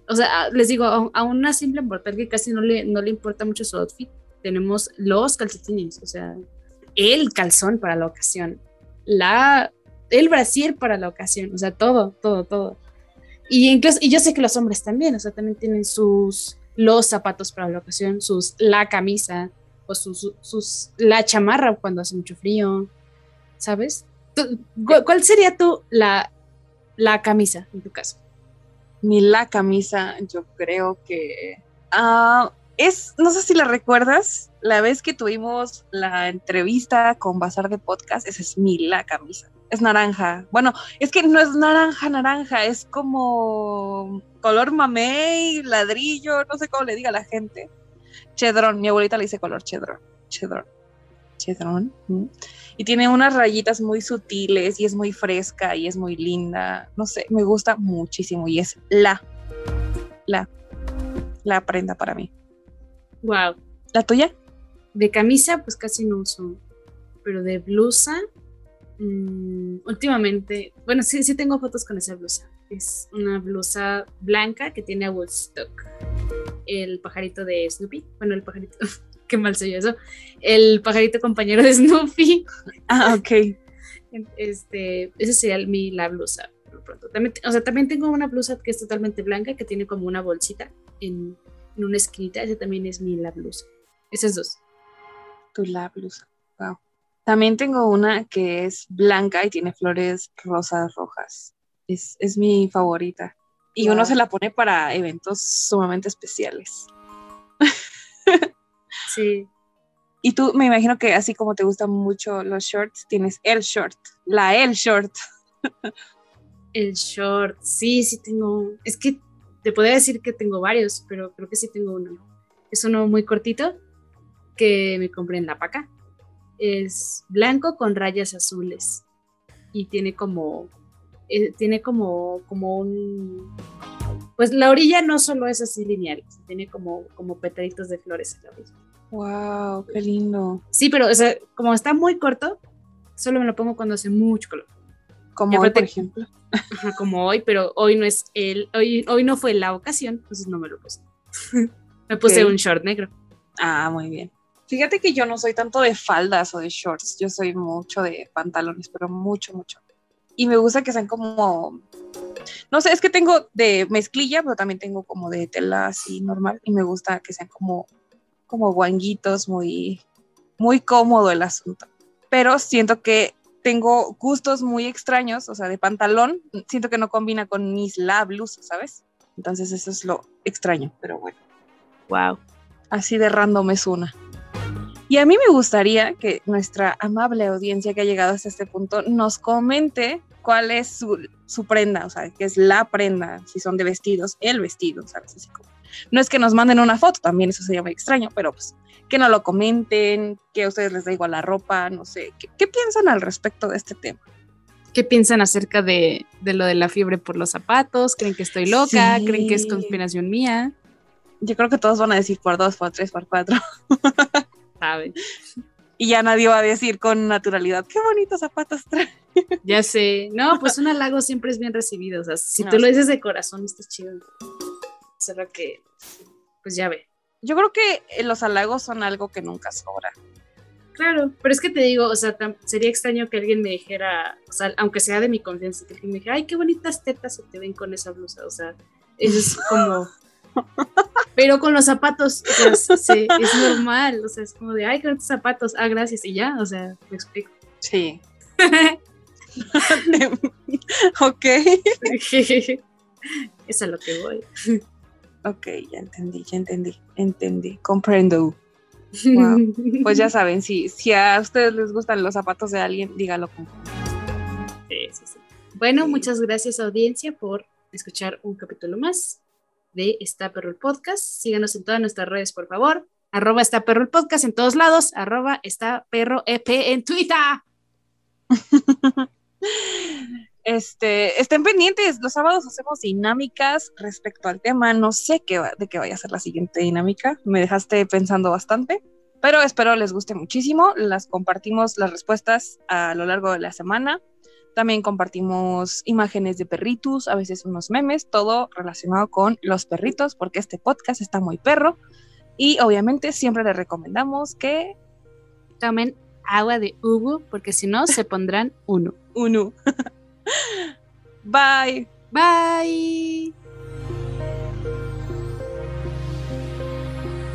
O sea, les digo, a, una simple mortal que casi no le, no le importa mucho su outfit, tenemos los calcetines, o sea, el calzón para la ocasión, la, el brasier para la ocasión, o sea, todo, todo, todo. Y incluso, y yo sé que los hombres también, o sea, también tienen sus, los zapatos para la ocasión, sus, la camisa, o sus, sus, la chamarra cuando hace mucho frío, ¿sabes? ¿Cuál sería tu, la, la camisa en tu caso? Mi la camisa, yo creo que, ah, es, no sé si la recuerdas, la vez que tuvimos la entrevista con Bazar de Podcast, esa es mi la camisa es naranja. Bueno, es que no es naranja, naranja, es como color mamey, ladrillo, no sé cómo le diga a la gente. Chedrón, mi abuelita le dice color chedrón, chedrón, chedrón. Y tiene unas rayitas muy sutiles y es muy fresca y es muy linda. No sé, me gusta muchísimo y es la, la, la prenda para mí. Wow. ¿La tuya? De camisa, pues casi no uso, pero de blusa, Mm, últimamente, bueno, sí, sí tengo fotos con esa blusa. Es una blusa blanca que tiene a Woodstock, el pajarito de Snoopy. Bueno, el pajarito, [laughs] qué mal soy eso. El pajarito compañero de Snoopy. [laughs] Ah, ok. Este, esa sería mi, la blusa. Pronto. También, o sea, también tengo una blusa que es totalmente blanca, que tiene como una bolsita en, en una esquinita. Esa también es mi la blusa. Esas dos. Tu la blusa. Wow. También tengo una que es blanca y tiene flores rosas rojas. Es, mi favorita. Y uno se la pone para eventos sumamente especiales. [laughs] Sí. Y tú, me imagino que así como te gustan mucho los shorts, tienes el short, la el short. el short, sí, sí tengo. Es que te podría decir que tengo varios, pero creo que sí tengo uno. Es uno muy cortito que me compré en la paca es blanco con rayas azules y tiene como eh, tiene como como un pues la orilla no solo es así lineal, tiene como como petaditos de flores en la orilla. Wow, qué lindo. Sí, pero como está muy corto, solo me lo pongo cuando hace mucho calor. Como hoy, por ejemplo. como hoy, pero hoy no es el hoy hoy no fue la ocasión, entonces no me lo puse. [laughs] me puse un short negro. Ah, muy bien. Fíjate que yo no soy tanto de faldas o de shorts, yo soy mucho de pantalones, pero mucho, mucho. Y me gusta que sean como, no sé, es que tengo de mezclilla, pero también tengo como de tela así normal y me gusta que sean como, como guanguitos, muy, muy cómodo el asunto. Pero siento que tengo gustos muy extraños, o sea, de pantalón, siento que no combina con mis la blusa, ¿sabes? Entonces eso es lo extraño, pero bueno. Wow. Así de random es una. Y a mí me gustaría que nuestra amable audiencia que ha llegado hasta este punto nos comente cuál es su, prenda, o sea, qué es la prenda, si son de vestidos, el vestido, ¿sabes? Así como, no es que nos manden una foto, también eso sería muy extraño, pero pues que no lo comenten, que a ustedes les da igual la ropa, no sé, ¿qué, piensan al respecto de este tema? ¿Qué piensan acerca de, lo de la fiebre por los zapatos? ¿Creen que estoy loca? ¿Creen que es conspiración mía? Yo creo que todos van a decir por dos, por tres, por cuatro. [laughs] sabe. Y ya nadie va a decir con naturalidad, qué bonitos zapatos trae. Ya sé. No, pues un halago siempre es bien recibido. O sea, si tú lo dices de corazón, está chido. Solo que, pues ya ve. Yo creo que los halagos son algo que nunca sobra. Claro, pero es que te digo, o sea, sería extraño que alguien me dijera, o sea, aunque sea de mi confianza, que alguien me dijera, ay, qué bonitas tetas se te ven con esa blusa. O sea, eso es como, pero con los zapatos, [laughs] es normal, o sea, es como de, ay, estos zapatos, ah, gracias, y ya, o sea, me explico. Sí. [laughs] ok. [laughs] es a lo que voy. Ok, ya entendí, ya entendí, entendí, comprendo. Pues ya saben, si, si a ustedes les gustan los zapatos de alguien, dígalo. Sí, sí, sí. Bueno, muchas gracias audiencia por escuchar un capítulo más de Está Perro el Podcast. Síganos en todas nuestras redes, por favor. Arroba Está Perro el Podcast en todos lados. Arroba Está Perro EP en Twitter. [laughs] Este, estén pendientes, los sábados hacemos dinámicas respecto al tema. No sé qué de qué vaya a ser la siguiente dinámica. Me dejaste pensando bastante, pero espero les guste muchísimo. Las compartimos las respuestas a lo largo de la semana. También compartimos imágenes de perritos, a veces unos memes, todo relacionado con los perritos, porque este podcast está muy perro. Y obviamente siempre les recomendamos que tomen agua de Hugo, porque si no se pondrán uno. [laughs] Uno. [laughs] Bye. Bye.